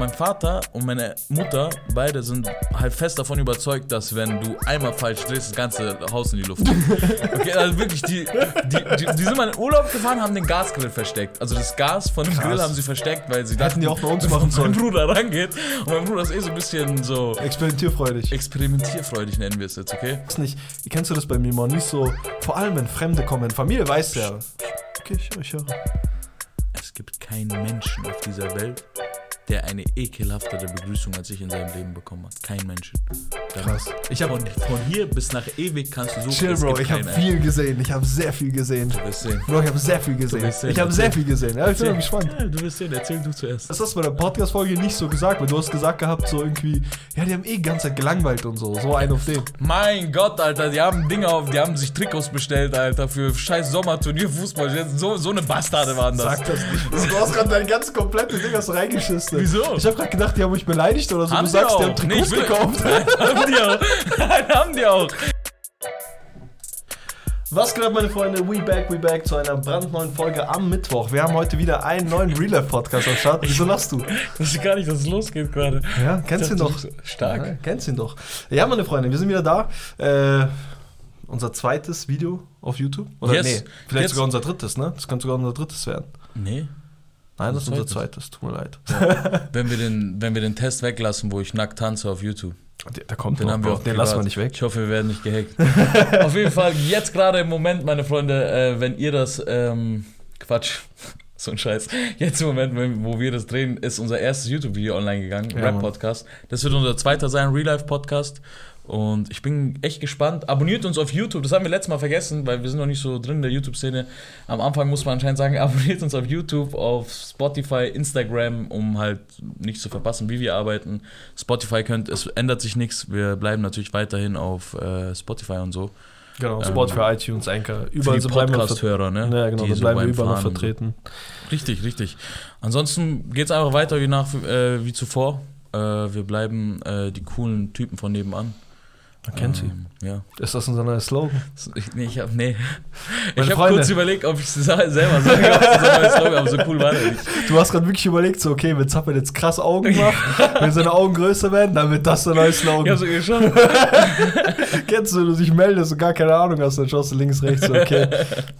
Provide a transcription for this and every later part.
mein Vater und meine Mutter, beide sind halt fest davon überzeugt, dass wenn du einmal falsch drehst, das ganze Haus in die Luft geht. Okay, also wirklich, die, die, die, die sind mal in Urlaub gefahren, haben den Gasgrill versteckt. Also das Gas von dem Krass. Grill haben sie versteckt, weil sie Hätten die auch bei uns machen sollen. mein Bruder rangeht. Und mein Bruder ist eh so ein bisschen so Experimentierfreudig. experimentierfreudig, nennen wir es jetzt, okay? weiß nicht, kennst du das bei mir mal nicht so, vor allem wenn Fremde kommen, Familie weiß ja. Okay, ich, ich höre. Es gibt keinen Menschen auf dieser Welt, der eine ekelhaftere Begrüßung als ich in seinem Leben bekommen hat. Kein Menschen. Krass. Ich hab- von, hier bis nach ewig kannst du suchen. Chill, Bro, ich habe viel gesehen. Ich habe sehr viel gesehen. Du wirst sehen. Bro, ich habe sehr viel gesehen. sehen, Ich habe sehr viel gesehen. Ja, ich bin gespannt. Ja, du wirst sehen, erzähl du zuerst. Das hast du bei der Podcast-Folge nicht so gesagt, weil du hast gesagt gehabt, so irgendwie, ja, die haben eh die ganze Zeit gelangweilt und so. So ein auf den. Mein Gott, Alter, die haben Dinge auf, die haben sich Trikots bestellt, Alter, für scheiß Sommerturnier Fußball. So, so eine Bastarde waren das. Sag das nicht. Du hast gerade dein ganz komplette Ding hast reingeschissen. Wieso? Ich habe gerade gedacht, die haben mich beleidigt oder so. Haben du die sagst, die auch. haben Nee, Trikots will- gekauft. Nein, haben die auch. Nein, haben die auch. Was geht ab, meine Freunde? We back, we back zu einer brandneuen Folge am Mittwoch. Wir haben heute wieder einen neuen Real Life Podcast am Start. Wieso lachst du? Ich wusste gar nicht, dass es losgeht gerade. Ja, kennst du ihn doch. Stark. Ja, kennst ihn doch. Ja, meine Freunde, wir sind wieder da. Äh, unser zweites Video auf YouTube. Oder Yes. nee, vielleicht Jetzt- sogar unser drittes, ne? Das könnte sogar unser drittes werden. Nee. Nein, das ist unser Zweites. Tut mir leid. Wenn wir, den, wenn wir den Test weglassen, wo ich nackt tanze auf YouTube. Der, der kommt Den noch, haben wir auch Den privat. lassen wir nicht weg. Ich hoffe, wir werden nicht gehackt. Auf jeden Fall, jetzt gerade im Moment, meine Freunde, äh, wenn ihr das, ähm, Quatsch, so ein Scheiß. Jetzt im Moment, wo wir das drehen, ist unser erstes YouTube-Video online gegangen, Ja, Rap-Podcast. Das wird unser zweiter sein, Real-Life-Podcast. Und ich bin echt gespannt. Abonniert uns auf YouTube. Das haben wir letztes Mal vergessen, weil wir sind noch nicht so drin in der YouTube-Szene. Am Anfang muss man anscheinend sagen, abonniert uns auf YouTube, auf Spotify, Instagram, um halt nichts zu verpassen, wie wir arbeiten. Spotify könnt, es ändert sich nichts. Wir bleiben natürlich weiterhin auf äh, Spotify und so. Genau, Ähm, Spotify, iTunes, Anchor. Überall die so Podcast-Hörer, ne? Ja, genau, Die so bleiben wir überall noch vertreten. Richtig, richtig. Ansonsten geht es einfach weiter wie, nach, äh, wie zuvor. Äh, wir bleiben äh, die coolen Typen von nebenan. Man kennt sie. Ähm, Ja. Ist das unser neuer Slogan? Ich, nee, ich habe nee. Meine Ich habe kurz überlegt, ob ich es selber sage, ob es ein neues Slogan, aber so cool war der nicht. Du hast gerade wirklich überlegt, so, okay, wenn Zappel jetzt krass Augen macht, wenn seine Augen größer werden, dann wird das der neue Ich Slogan. habe so geschaut. Kennst du, wenn du dich meldest und gar keine Ahnung hast, dann schaust du links, rechts, so, okay.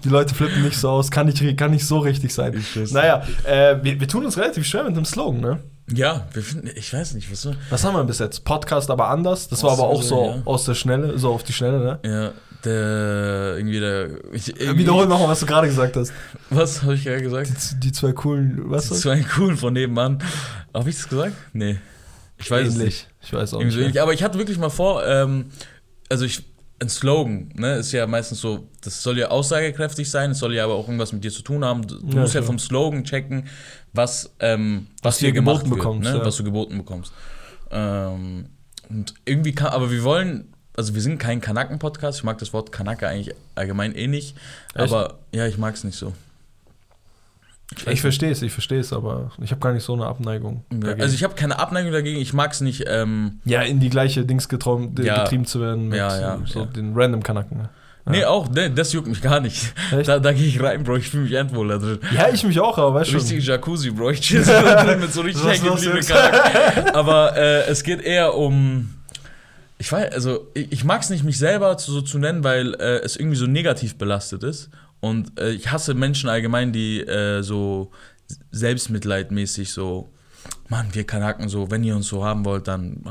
Die Leute flippen nicht so aus, kann nicht, kann nicht so richtig sein. Ich. Naja, äh, wir, wir tun uns relativ schwer mit dem Slogan, ne? Ja, wir finden, ich weiß nicht, was so. Was haben wir bis jetzt? Podcast aber anders. Das war aber auch so Ja. aus der Schnelle, so auf die Schnelle, ne? Ja, der, irgendwie der. Ich, Wiederhol nochmal, was du gerade gesagt hast. Was habe ich gerade gesagt? Die, die zwei coolen, was? Das war ein cool von nebenan. Habe ich das gesagt? Nee. Ich weiß es nicht. Ähnlich. Ich weiß auch Irgendwie nicht. mehr. ähnlich. Aber ich hatte wirklich mal vor, ähm, also ich, ein Slogan, ne, ist ja meistens so, das soll ja aussagekräftig sein, es soll ja aber auch irgendwas mit dir zu tun haben. Du Ja, musst ja vom Slogan checken, was, ähm, was, Was dir geboten wird, bekommst, ne, ja. was du geboten bekommst. Ähm, und irgendwie kann, aber wir wollen, also wir sind kein Kanaken-Podcast, ich mag das Wort Kanake eigentlich allgemein eh nicht, Echt? aber ja, ich mag es nicht so. Ich verstehe es, ich verstehe es, aber ich habe gar nicht so eine Abneigung. Ja, dagegen. also ich habe keine Abneigung dagegen, ich mag es nicht, ähm, ja, in die gleiche Dings getraum, Ja. getrieben zu werden mit Ja, so den random Kanaken. Ne? Ja. Nee, auch, nee, das juckt mich gar nicht. Echt? Da, da gehe ich rein, Bro, ich fühle mich endwohl da drin. Ja, ich mich auch, aber weißt Richtige schon. Jacuzzi, Bro, ich chill so da drin mit so richtig Was hängen los gebliebenen jetzt? Charakteren. Aber äh, es geht eher um, ich weiß, also ich, ich mag es nicht, mich selber zu, so zu nennen, weil äh, es irgendwie so negativ belastet ist. Und äh, ich hasse Menschen allgemein, die äh, so selbstmitleidmäßig so, Mann, wir Kanaken so, wenn ihr uns so haben wollt, dann,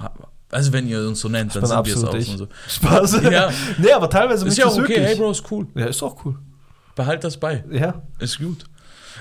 also wenn ihr uns so nennt, dann sind wir es auch ich. und so. Spaß. Ja. nee, aber teilweise Ist ja auch okay, wirklich. hey Bro, ist cool. Ja, ist auch cool. Behalt das bei. Ja. Ist gut.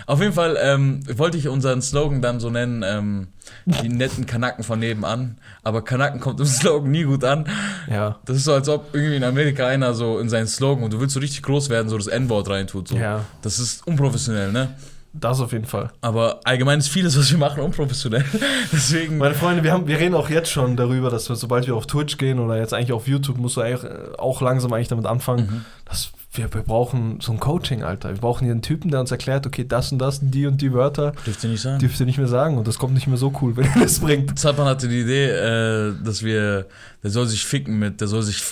Auf jeden Fall ähm, wollte ich unseren Slogan dann so nennen, ähm, die netten Kanaken von nebenan. Aber Kanaken kommt im Slogan nie gut an. Ja. Das ist so, als ob irgendwie in Amerika einer so in seinen Slogan und du willst so richtig groß werden, so das N-Wort reintut. So. Ja. Das ist unprofessionell, ne? Das auf jeden Fall. Aber allgemein ist vieles, was wir machen, unprofessionell. Deswegen. Meine Freunde, wir, haben, wir reden auch jetzt schon darüber, dass wir, sobald wir auf Twitch gehen oder jetzt eigentlich auf YouTube, musst du eigentlich, äh, auch langsam eigentlich damit anfangen, Mhm. dass wir, wir brauchen so ein Coaching, Alter. Wir brauchen hier einen Typen, der uns erklärt, okay, das und das, die und die Wörter, Dürft ihr nicht sagen. dürft ihr nicht mehr sagen und das kommt nicht mehr so cool, wenn ihr das bringt. Zappan hatte die Idee, äh, dass wir, der soll sich ficken mit, der soll sich,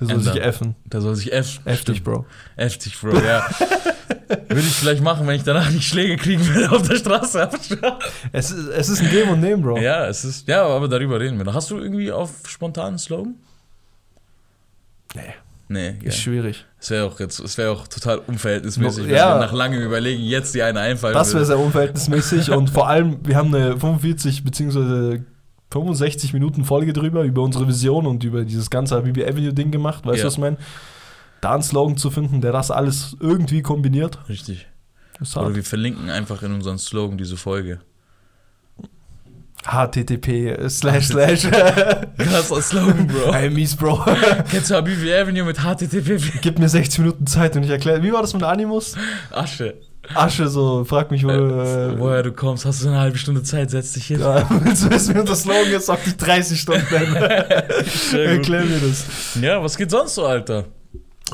Der soll sich Ändern. effen. der soll sich F. F dich. Bro. F dich, Bro, ja. Würde ich vielleicht machen, wenn ich danach nicht Schläge kriegen würde auf der Straße. Es ist, es ist ein Geben und Nehmen, Bro. ja, es ist. Ja, aber darüber reden wir noch. Hast du irgendwie auf spontanen Slogan? Nee, Nee, ja. ist schwierig. Es wäre auch jetzt, es wäre auch total unverhältnismäßig, wenn Ja. nach langem Überlegen jetzt die eine einfallen Das wäre sehr unverhältnismäßig und vor allem, wir haben eine 45 bzw. 65 Minuten Folge drüber, über unsere Vision und über dieses ganze Habibi Avenue-Ding gemacht. Weißt du, Ja. was ich meine? Da einen Slogan zu finden, der das alles irgendwie kombiniert, Richtig. Oder wir verlinken einfach in unseren Slogan diese Folge. HTTP slash slash. Krasser Slogan, Bro. Hey, mies, Bro. Kennst du Habibi Avenue mit HTTP? Gib mir 60 Minuten Zeit und ich erkläre. Wie war das mit Animus? Asche. Asche, so, frag mich, wo. Äh, Äh, woher du kommst, hast du eine halbe Stunde Zeit, setz dich hin. ja, willst du wissen, wie unser Slogan ist? Sag dich 30 Stunden. Erklär mir das. Ja, was geht sonst so, Alter?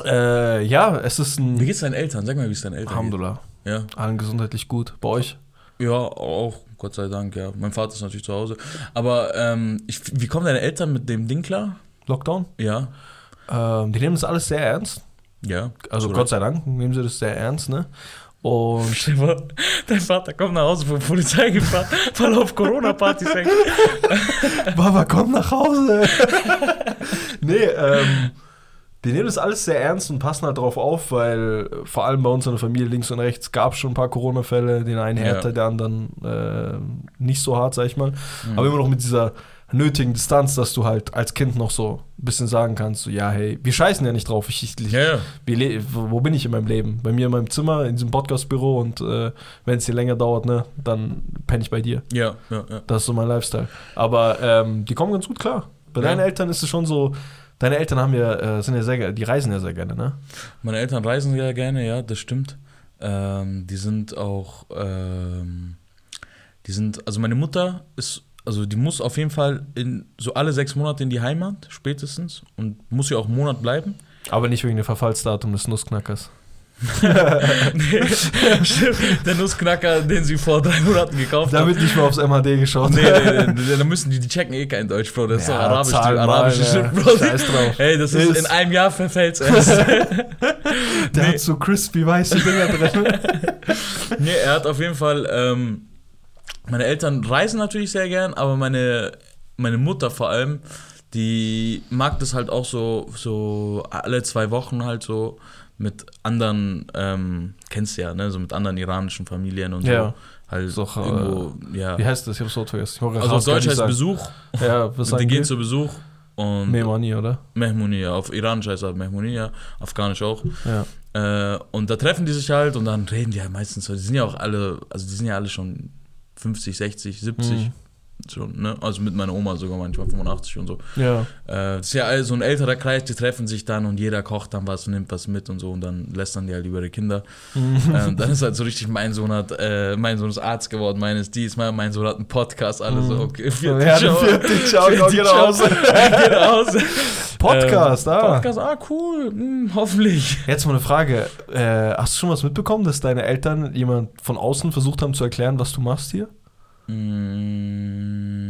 Äh, ja, es ist Wie ein. geht's deinen Eltern? Sag mal, wie es deinen Eltern Alhamdulillah. geht. Ja. Allen gesundheitlich gut. Bei euch? Ja, auch, Gott sei Dank, ja. Mein Vater ist natürlich zu Hause. Aber ähm, ich, wie kommen deine Eltern mit dem Ding klar? Lockdown? Ja. Ähm, die nehmen das alles sehr ernst. Ja. Also Gott sei Dank nehmen sie das sehr ernst, ne? Und Dein Vater kommt nach Hause von der Polizei gefahren, weil er auf Corona-Partys hängt. Baba, komm nach Hause. nee, ähm, die nehmen das alles sehr ernst und passen halt drauf auf, weil vor allem bei uns in der Familie links und rechts gab es schon ein paar Corona-Fälle, den einen härter, Ja. der anderen äh, nicht so hart, sag ich mal. Mhm. Aber immer noch mit dieser nötigen Distanz, dass du halt als Kind noch so ein bisschen sagen kannst, so, ja, hey, wir scheißen ja nicht drauf. Ich, ich, Ja, ja. wo bin ich in meinem Leben? Bei mir in meinem Zimmer, in diesem Podcast-Büro und äh, wenn es hier länger dauert, ne, dann penne ich bei dir. Ja, ja, ja. Das ist so mein Lifestyle. Aber ähm, die kommen ganz gut klar. Bei deinen Eltern ist es schon so, deine Eltern haben ja, äh, sind ja sehr, die reisen ja sehr gerne, ne? Meine Eltern reisen ja gerne, ja, das stimmt. Ähm, die sind auch, ähm, die sind, also meine Mutter ist, also die muss auf jeden Fall in so alle sechs Monate in die Heimat, spätestens, und muss ja auch einen Monat bleiben. Aber nicht wegen dem Verfallsdatum des Nussknackers. Nee, der Nussknacker, den sie vor drei Monaten gekauft Da haben. wird nicht mehr aufs MHD geschaut. Nee, nee, nee, nee, da müssen die, die checken eh kein Deutsch, Bro. Das ist Ja, arabisch, die mal, arabische. Schrift, Bro. Scheiß drauf. Hey, das ist, Ist- in einem Jahr verfällt's erst. Der Nee. hat so crispy weiße Dinger drin. Nee, er hat auf jeden Fall. Ähm, meine Eltern reisen natürlich sehr gern, aber meine, meine Mutter vor allem, die mag das halt auch so, so alle zwei Wochen halt so mit anderen, ähm, kennst du ja, ne, so mit anderen iranischen Familien und Ja. so. Halt So, äh, irgendwo, ja. Wie heißt das? Ich hab's so vergessen. Also auf Deutsch heißt sagen. Besuch. Ja, was Die gehen zu Besuch. Und Memani, oder? Mehmunia, auf Iranisch heißt er Mehmunia, Afghanisch auch. Ja. Äh, und da treffen die sich halt und dann reden die halt meistens so. Die sind ja auch alle, also die sind ja alle schon 50, 60, 70 Mhm. Schon, ne? Also mit meiner Oma sogar manchmal 85 und so. Ja. Äh, das ist ja all- so ein älterer Kreis, die treffen sich dann und jeder kocht dann was und nimmt was mit und so und dann lästern die halt über ihre Kinder. äh, dann ist halt so richtig, mein Sohn hat, äh, mein Sohn ist Arzt geworden, meines dies, mein, mein Sohn hat einen Podcast, alles so, okay, vierte Ja, Show. vierte Show, Vierte geht raus. Geht raus. Podcast, Ähm, ah. Podcast, ah, cool, hm, hoffentlich. Jetzt mal eine Frage. Äh, hast du schon was mitbekommen, dass deine Eltern jemand von außen versucht haben zu erklären, was du machst hier? Mm.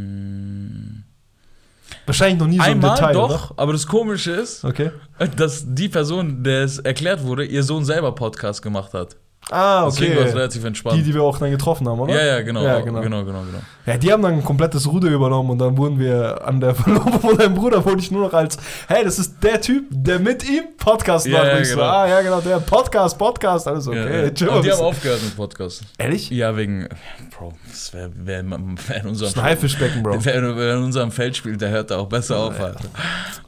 Wahrscheinlich noch nie so im Detail, doch, aber das Komische ist, oder? Okay. dass die Person, der es erklärt wurde, ihr Sohn selber Podcast gemacht hat. Ah, Deswegen war es okay. relativ entspannt. Die, die wir auch dann getroffen haben, oder? ja, ja, genau, Ja, genau, genau. genau, genau, Ja, die haben dann ein komplettes Ruder übernommen und dann wurden wir an der Verlobung von deinem Bruder wurde ich nur noch als, hey, das ist der Typ, der mit ihm Podcast Ja, macht. ja, so, genau. ah, ja, genau, der Podcast, Podcast, alles okay. Ja, ja. chill Und die haben aufgehört mit Podcast. Ehrlich? Ja, wegen, Bro, das wäre wär, wär in unserem Haifischbecken, Bro. Wer, wer in unserem Feld spielt, der hört da auch besser auf, Alter.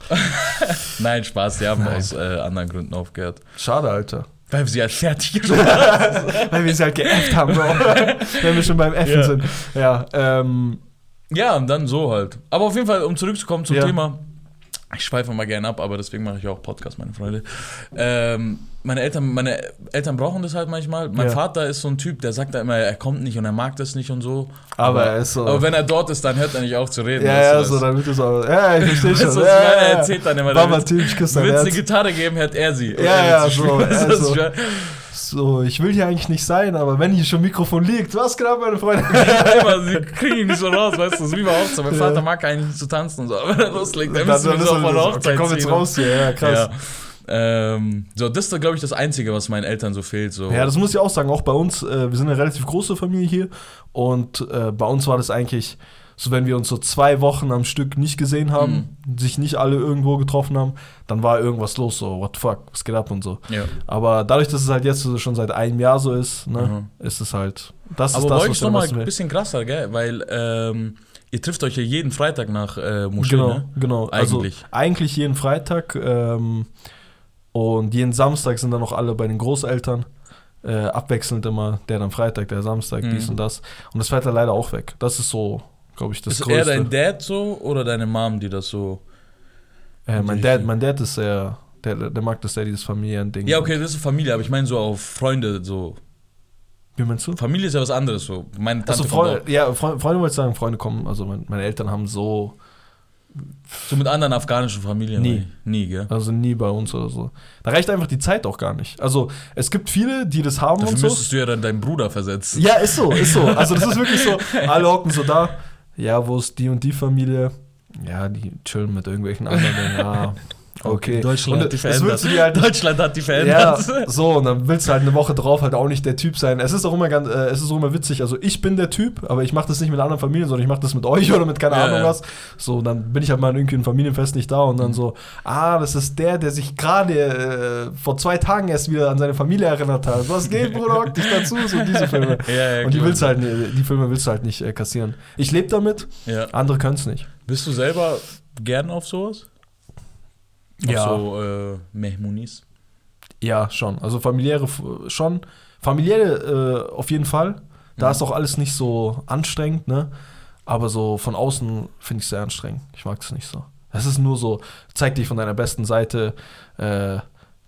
Nein, Spaß, die haben Nein. aus äh, anderen Gründen aufgehört. Schade, Alter. Weil sie halt fertig gemacht haben. Weil wir sie halt geäfft haben, Bro. Wenn wir schon beim Effen Ja. sind. Ja, ähm, Ja, und dann so halt. Aber auf jeden Fall, um zurückzukommen zum Ja. Thema, ich schweife mal gerne ab, aber deswegen mache ich auch Podcast, meine Freunde. Ähm, meine Eltern, meine Eltern brauchen das halt manchmal. Mein Ja. Vater ist so ein Typ, der sagt da immer, er kommt nicht und er mag das nicht und so. aber er ist so. Aber wenn er dort ist, dann hört er nicht auf zu reden. ja, weißt ja, so, dann wird es auch. Ja, ich verstehe Weißt schon. was ja, ich meine? ja, Er erzählt dann immer, Mama, Typ, ich küsse Wenn es eine. Gitarre geben, hört er sie. Ja, ja, so. Weißt du, also. So, ich will hier eigentlich nicht sein, aber wenn hier schon Mikrofon liegt, was genau, meine Freunde? immer, sie kriegen ihn nicht so raus, weißt du, das ist wie bei Hochzeit. Mein. Vater mag eigentlich nicht zu tanzen und so, aber wenn er loslegt, dann müssen wir so ist von er- der Hochzeit Komm jetzt raus hier, ja, krass. Ähm, so, das ist, glaube ich, das Einzige, was meinen Eltern so fehlt. So. Ja, das muss ich auch sagen. Auch bei uns, äh, wir sind eine relativ große Familie hier. Und äh, bei uns war das eigentlich so, wenn wir uns so zwei Wochen am Stück nicht gesehen haben, sich nicht alle irgendwo getroffen haben, dann war irgendwas los. So, what the fuck, was geht ab und so. Ja. Aber dadurch, dass es halt jetzt so schon seit einem Jahr so ist, ne, ist es halt. Das Aber ist das, euch was ist wir nochmal ein bisschen krasser, gell? Weil ähm, ihr trifft euch ja jeden Freitag nach äh, Moschee, Genau, ne? genau. Eigentlich. Also eigentlich jeden Freitag ähm, und jeden Samstag sind dann noch alle bei den Großeltern. Äh, abwechselnd immer, der dann Freitag, der Samstag, Mhm. dies und das. Und das fällt dann leider auch weg. Das ist so, glaube ich, das ist eher Größte. dein Dad so oder deine Mom, die das so. äh, mein, Dad, mein Dad ist sehr, der, der mag das sehr, dieses Familiending. Ja, okay, das ist Familie, aber ich meine so auf Freunde, so. Wie meinst du? Familie ist ja was anderes, so. Meine Tante Also Freunde, ja, Freunde, Freunde wollte ich sagen, Freunde kommen, also mein, meine Eltern haben so. So mit anderen afghanischen Familien. Nie. ey. Nie, gell? also nie bei uns oder so. Da reicht einfach die Zeit auch gar nicht. Also es gibt viele, die das haben Dafür und so. müsstest du ja dann deinen Bruder versetzen. Ja, ist so, ist so. Also das ist wirklich so, alle hocken so da. Ja, wo ist die und die Familie? Ja, die chillen mit irgendwelchen anderen. Ja, okay. Deutschland und hat die verändert. halt Deutschland hat die ja, verändert. so, und dann willst du halt eine Woche drauf halt auch nicht der Typ sein. Es ist auch immer ganz, äh, es ist auch immer witzig. Also ich bin der Typ, aber ich mache das nicht mit anderen Familien, sondern ich mache das mit euch oder mit keine Ja, Ahnung ja. was. So, dann bin ich halt mal irgendwie in Familienfest nicht da und Mhm. dann so, ah, das ist der, der sich gerade äh, vor zwei Tagen erst wieder an seine Familie erinnert hat. Was geht, Bruder, hock dich dazu? So diese Filme. Ja, ja, und die willst halt, die Filme willst du halt nicht äh, kassieren. Ich lebe damit, Ja. andere können es nicht. Bist du selber gern auf sowas? Ja. so äh, Mehmunis? Ja, schon. Also familiäre schon. Familiäre äh, auf jeden Fall. Da Mhm. ist auch alles nicht so anstrengend, ne? Aber so von außen finde ich sehr anstrengend. Ich mag es nicht so. Es ist nur so, zeig dich von deiner besten Seite, äh,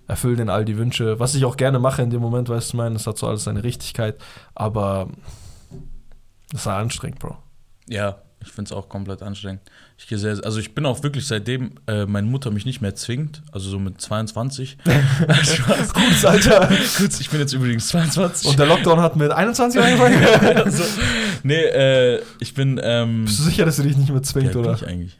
erfüll den all die Wünsche. Was ich auch gerne mache in dem Moment, weißt du, ich meine, das hat so alles seine Richtigkeit. Aber das ist anstrengend, Bro. Ja, ich finde es auch komplett anstrengend. Ich gehe sehr, also ich bin auch wirklich seitdem äh, meine Mutter mich nicht mehr zwingt, also so mit 22. Spaß. Gutes Alter. Gut, ich bin jetzt übrigens 22. Und der Lockdown hat mit 21 angefangen. also, nee, äh, ich bin. Ähm, Bist du sicher, dass du dich nicht mehr zwingt, bin oder? ich eigentlich?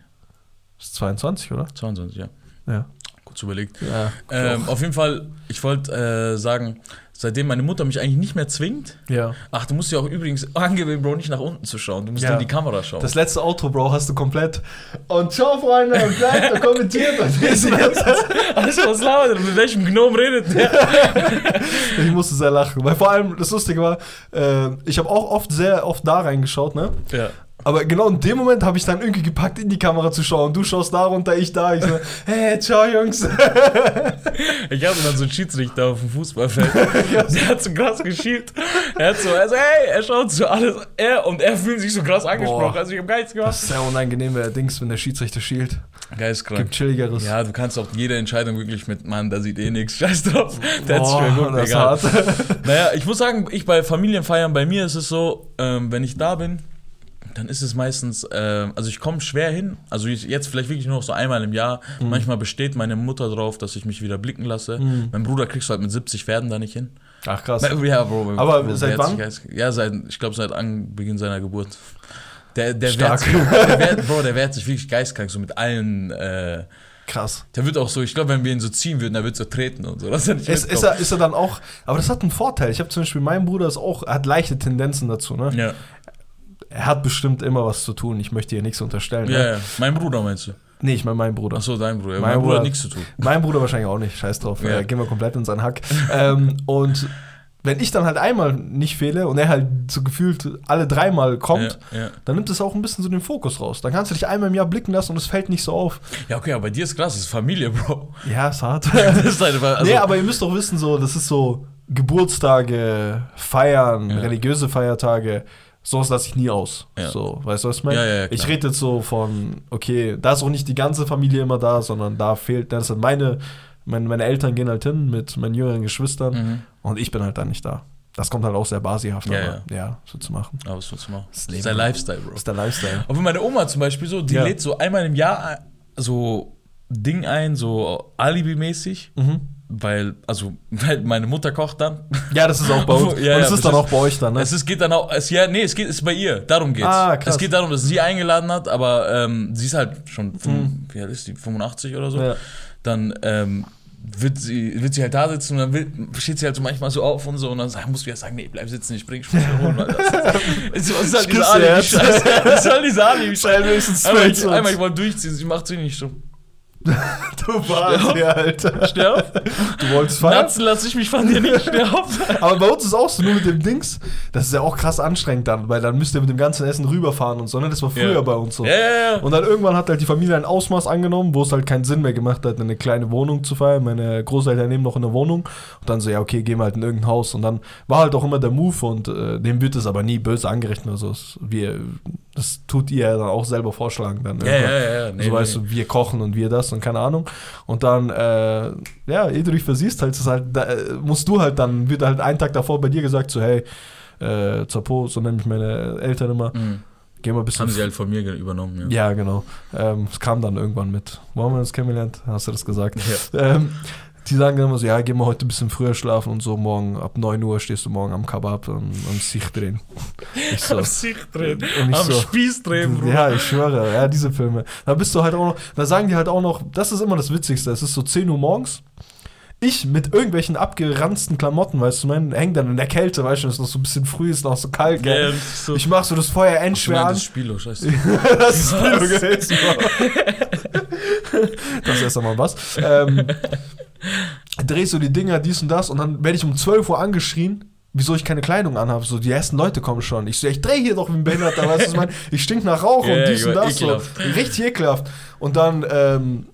Bist 22, oder? 22, ja. Ja. Kurz überlegt. ja. Ähm, auf jeden Fall, ich wollte äh, sagen, seitdem meine Mutter mich eigentlich nicht mehr zwingt. ja. Ach, du musst ja auch übrigens angewöhnt, Bro, nicht nach unten zu schauen. Du musst Ja. in die Kamera schauen. Das letzte Outro, Bro, hast du komplett. Und ciao, Freunde, und bleibt und kommentiert. Und Alles was labert, mit welchem Gnom redet der? ich musste sehr lachen. Weil vor allem, das Lustige war, äh, ich habe auch oft sehr oft da reingeschaut, ne? Ja. Aber genau in dem Moment habe ich dann irgendwie gepackt, in die Kamera zu schauen. Du schaust da runter, ich da. Ich so, hey, ciao, Jungs. Ich hatte dann so einen Schiedsrichter auf dem Fußballfeld. Der hat so krass geschielt. Er hat so, also, hey, er schaut so alles. Er und er fühlt sich so krass angesprochen. Boah. Also, ich habe gar nichts Das gemacht. ist sehr unangenehme Dings, wenn der Schiedsrichter schielt. Geistkrank. Gibt chilligeres. Ja, du kannst auch jede Entscheidung wirklich mit, Mann, da sieht eh nichts. Scheiß drauf. Der gut, das ist egal. hart. Naja, ich muss sagen, ich bei Familienfeiern, bei mir ist es so, ähm, wenn ich da bin, dann ist es meistens, ähm, also ich komme schwer hin. Also jetzt vielleicht wirklich nur noch so einmal im Jahr. Mhm. Manchmal besteht meine Mutter drauf, dass ich mich wieder blicken lasse. Mhm. Mein Bruder kriegst du halt mit 70 Pferden da nicht hin. Ach, krass. Ja, Bro. Aber Bro, seit wann? sich Ja, seit, ich glaube, seit Anbeginn seiner Geburt. Der, der, Stark. wehrt, sich- der wehrt, Bro, der wehrt sich wirklich geistkrank, so mit allen. Äh, Krass. der wird auch so, ich glaube, wenn wir ihn so ziehen würden, der wird so treten und so. Das nicht Ist, ist, er, ist er dann auch, aber das hat einen Vorteil. Ich habe zum Beispiel, mein Bruder ist auch, er hat leichte Tendenzen dazu. Ne? ja. Er hat bestimmt immer was zu tun. Ich möchte hier nichts unterstellen. ja, Ne? ja. Mein Bruder meinst du? Nee, ich meine mein Bruder. Achso, dein Bruder. Mein Mein, Bruder Bruder- hat nichts zu tun. Mein Bruder wahrscheinlich auch nicht. Scheiß drauf. Ja. Äh, gehen wir komplett in seinen Hack. ähm, und wenn ich dann halt einmal nicht fehle und er halt so gefühlt alle dreimal kommt, Ja, ja. dann nimmt es auch ein bisschen so den Fokus raus. Dann kannst du dich einmal im Jahr blicken lassen und es fällt nicht so auf. ja, okay, aber bei dir ist krass, das ist Familie, Bro. Ja, ist hart. Ist deine, also, nee, aber ihr müsst doch wissen, so, das ist so Geburtstage, Feiern, religiöse Feiertage, sowas lasse ich nie aus. Ja. So, weißt du, was ich meine? Ja, ja, ja, ich rede jetzt so von, okay, da ist auch nicht die ganze Familie immer da, sondern da fehlt, das sind meine, meine, meine Eltern gehen halt hin mit meinen jüngeren Geschwistern Mhm. und ich bin halt dann nicht da. Das kommt halt auch sehr basihaft, Ja, aber ja, so zu machen. Aber willst du machen? Das Das Leben. ist dein Lifestyle, Bro. Das ist der Lifestyle. Aber meine Oma zum Beispiel so, die Ja. lädt so einmal im Jahr so Ding ein, so Alibi-mäßig. Mhm. Weil, also, weil meine Mutter kocht dann. Ja, das ist auch bei uns. Ja, und ja, es ist das dann ist- auch bei euch dann, ne? Es ist, geht dann auch, es, ja, nee, es geht, ist bei ihr, darum geht's. Ah, krass. Es geht darum, dass sie eingeladen hat, aber ähm, sie ist halt schon, fünf, wie alt ist die, 85 oder so. Mhm. Ja. Dann ähm, wird sie, wird sie halt da sitzen und dann will, steht sie halt so manchmal so auf und so und dann sagen, musst du ja sagen, nee, bleib sitzen, ich bring Sprüche holen. Das ist, das ist halt diese Alibi-Scheiße. Das ist halt diese Alibi-Scheiße. Einmal, ich, einmal, ich wollte durchziehen, sie macht sie nicht so. Du warst ja, Alter. Sterb. Du wolltest feiern? Natzen lasse ich mich von dir nicht sterben. Aber bei uns ist auch so, nur mit dem Dings, das ist ja auch krass anstrengend dann, weil dann müsst ihr mit dem ganzen Essen rüberfahren und so, ne? Das war früher Ja. bei uns so. Ja, ja, ja. Und dann irgendwann hat halt die Familie ein Ausmaß angenommen, wo es halt keinen Sinn mehr gemacht hat, eine kleine Wohnung zu feiern. Meine Großeltern nehmen noch eine Wohnung. Und dann so, ja, okay, gehen wir halt in irgendein Haus. Und dann war halt auch immer der Move und äh, dem wird es aber nie böse angerechnet oder so. Es- Wir, das tut ihr ja dann auch selber vorschlagen. Dann Ja, ja, ja. Nee, so nee. weißt du, wir kochen und wir das und keine Ahnung. Und dann, äh, ja, ehe du dich versiehst, halt, ist halt, da, äh, musst du halt dann, wird halt einen Tag davor bei dir gesagt, so, hey, äh, Zapo, so nenne ich meine Eltern immer, Mhm. geh mal ein bisschen Haben sie halt von mir übernommen, ja, genau. Ähm, es kam dann irgendwann mit. Wo haben wir uns kennengelernt? Hast du das gesagt? Ja. Ähm, die sagen dann immer so, ja, geh mal heute ein bisschen früher schlafen und so, morgen ab 9 Uhr stehst du morgen am Kabab und am Sich drehen. Ich so, Am Sich drehen. Ich Am so, Spieß drehen, Bro. ja, ich schwöre, ja, diese Filme. Da bist du halt auch noch, da sagen die halt auch noch, das ist immer das Witzigste, es ist so 10 Uhr morgens. Ich mit irgendwelchen abgeranzten Klamotten, weißt du, mein, häng dann in der Kälte, weißt du, es ist noch so ein bisschen früh, ist noch so kalt, gell? ist so. Ich mach so das Feuer endschwer an. das Spielo, scheiße. das ist Was? Spilo gewesen. das ist erst einmal was. Ähm, drehst du die Dinger, dies und das, und dann werde ich um 12 Uhr angeschrien, wieso ich keine Kleidung anhabe. So, die ersten Leute kommen schon. Ich so, ich drehe hier doch wie ein Behinderter, weißt du, ich meine? Ich stink nach Rauch Ja, und dies und das. So. ekelhaft. Richtig ekelhaft. Und dann ähm,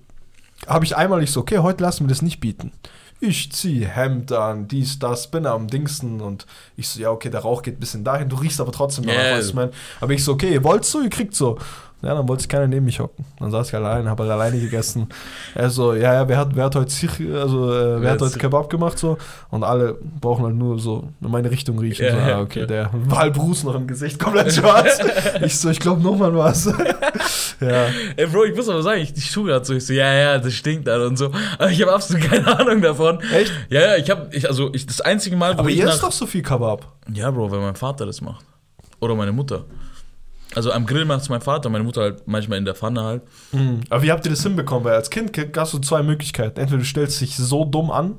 habe ich einmal, ich so, okay, heute lassen wir das nicht bieten. Ich zieh Hemd an, dies, das, bin am Dingsten und ich so, ja, okay, der Rauch geht ein bisschen dahin, du riechst aber trotzdem du, ich mein. Aber ich so, okay, ihr wollt so, ihr kriegt so. Ja, dann wollte sich keiner neben mich hocken. Dann saß ich allein, habe halt alleine gegessen. Er so, ja, ja, wer hat, wer hat heute Sich, also, äh, wer hat heute Kebab gemacht so? Und alle brauchen halt nur so in meine Richtung riechen. Ja, so, ja, ah, okay, ja. der Walbrus noch im Gesicht, komplett schwarz. ich so, ich glaube nochmal was. ja. Ey, Bro, ich muss aber sagen, ich, ich tue gerade so, ich so, ja, ja, das stinkt dann und so. Aber ich habe absolut keine Ahnung davon. Echt? Ja, ja, ich habe, ich, also, ich, das einzige Mal, wo Aber ich ihr nach, isst doch so viel Kebab. Ja, Bro, weil mein Vater das macht. Oder meine Mutter. Also am Grill macht es mein Vater, meine Mutter halt manchmal in der Pfanne halt. Mhm. Aber wie habt ihr das hinbekommen? Weil als Kind hast du zwei Möglichkeiten. Entweder du stellst dich so dumm an,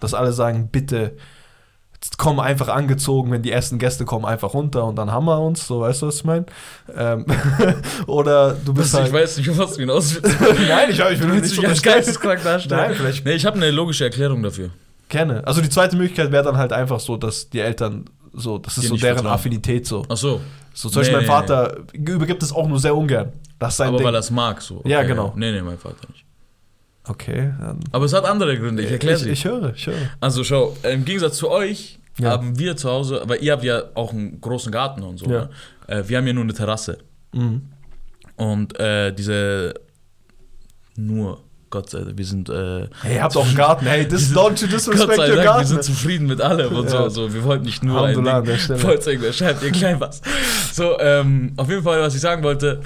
dass alle sagen, bitte komm einfach angezogen, wenn die ersten Gäste kommen, einfach runter und dann haben wir uns, so weißt du, was ich meine? Ähm, oder du bist ich halt... weiß nicht, was du hinaus. Nein, ich, ich will nicht so als geisteskrank darstellen. Nein, vielleicht Nee, ich habe eine logische Erklärung dafür. gerne. Also die zweite Möglichkeit wäre dann halt einfach so, dass die Eltern so, das ist Dir so deren vertrauen. Affinität so. Ach so. So zum Beispiel Nee, mein nee, Vater übergibt es auch nur sehr ungern. Das sein Aber Ding. weil er es mag so. Ja, genau. Nee, nee, mein Vater nicht. okay, Aber es hat andere Gründe, ich erkläre ich, sie. ich höre, ich höre. Also schau, im Gegensatz zu euch Ja. haben wir zu Hause, aber ihr habt ja auch einen großen Garten und so. Ja. Ne? Äh, wir haben ja nur eine Terrasse. Mhm. Und äh, diese nur, Gott sei Dank, wir sind äh, Hey, ihr habt auch einen Garten. Hey, this, sind- don't you Gott disrespect sei your Dank, wir sind zufrieden mit allem und Ja. so, so. Wir wollten nicht nur ein Ding. Falls irgendwer schreibt, ihr klein was. So, ähm, auf jeden Fall, was ich sagen wollte,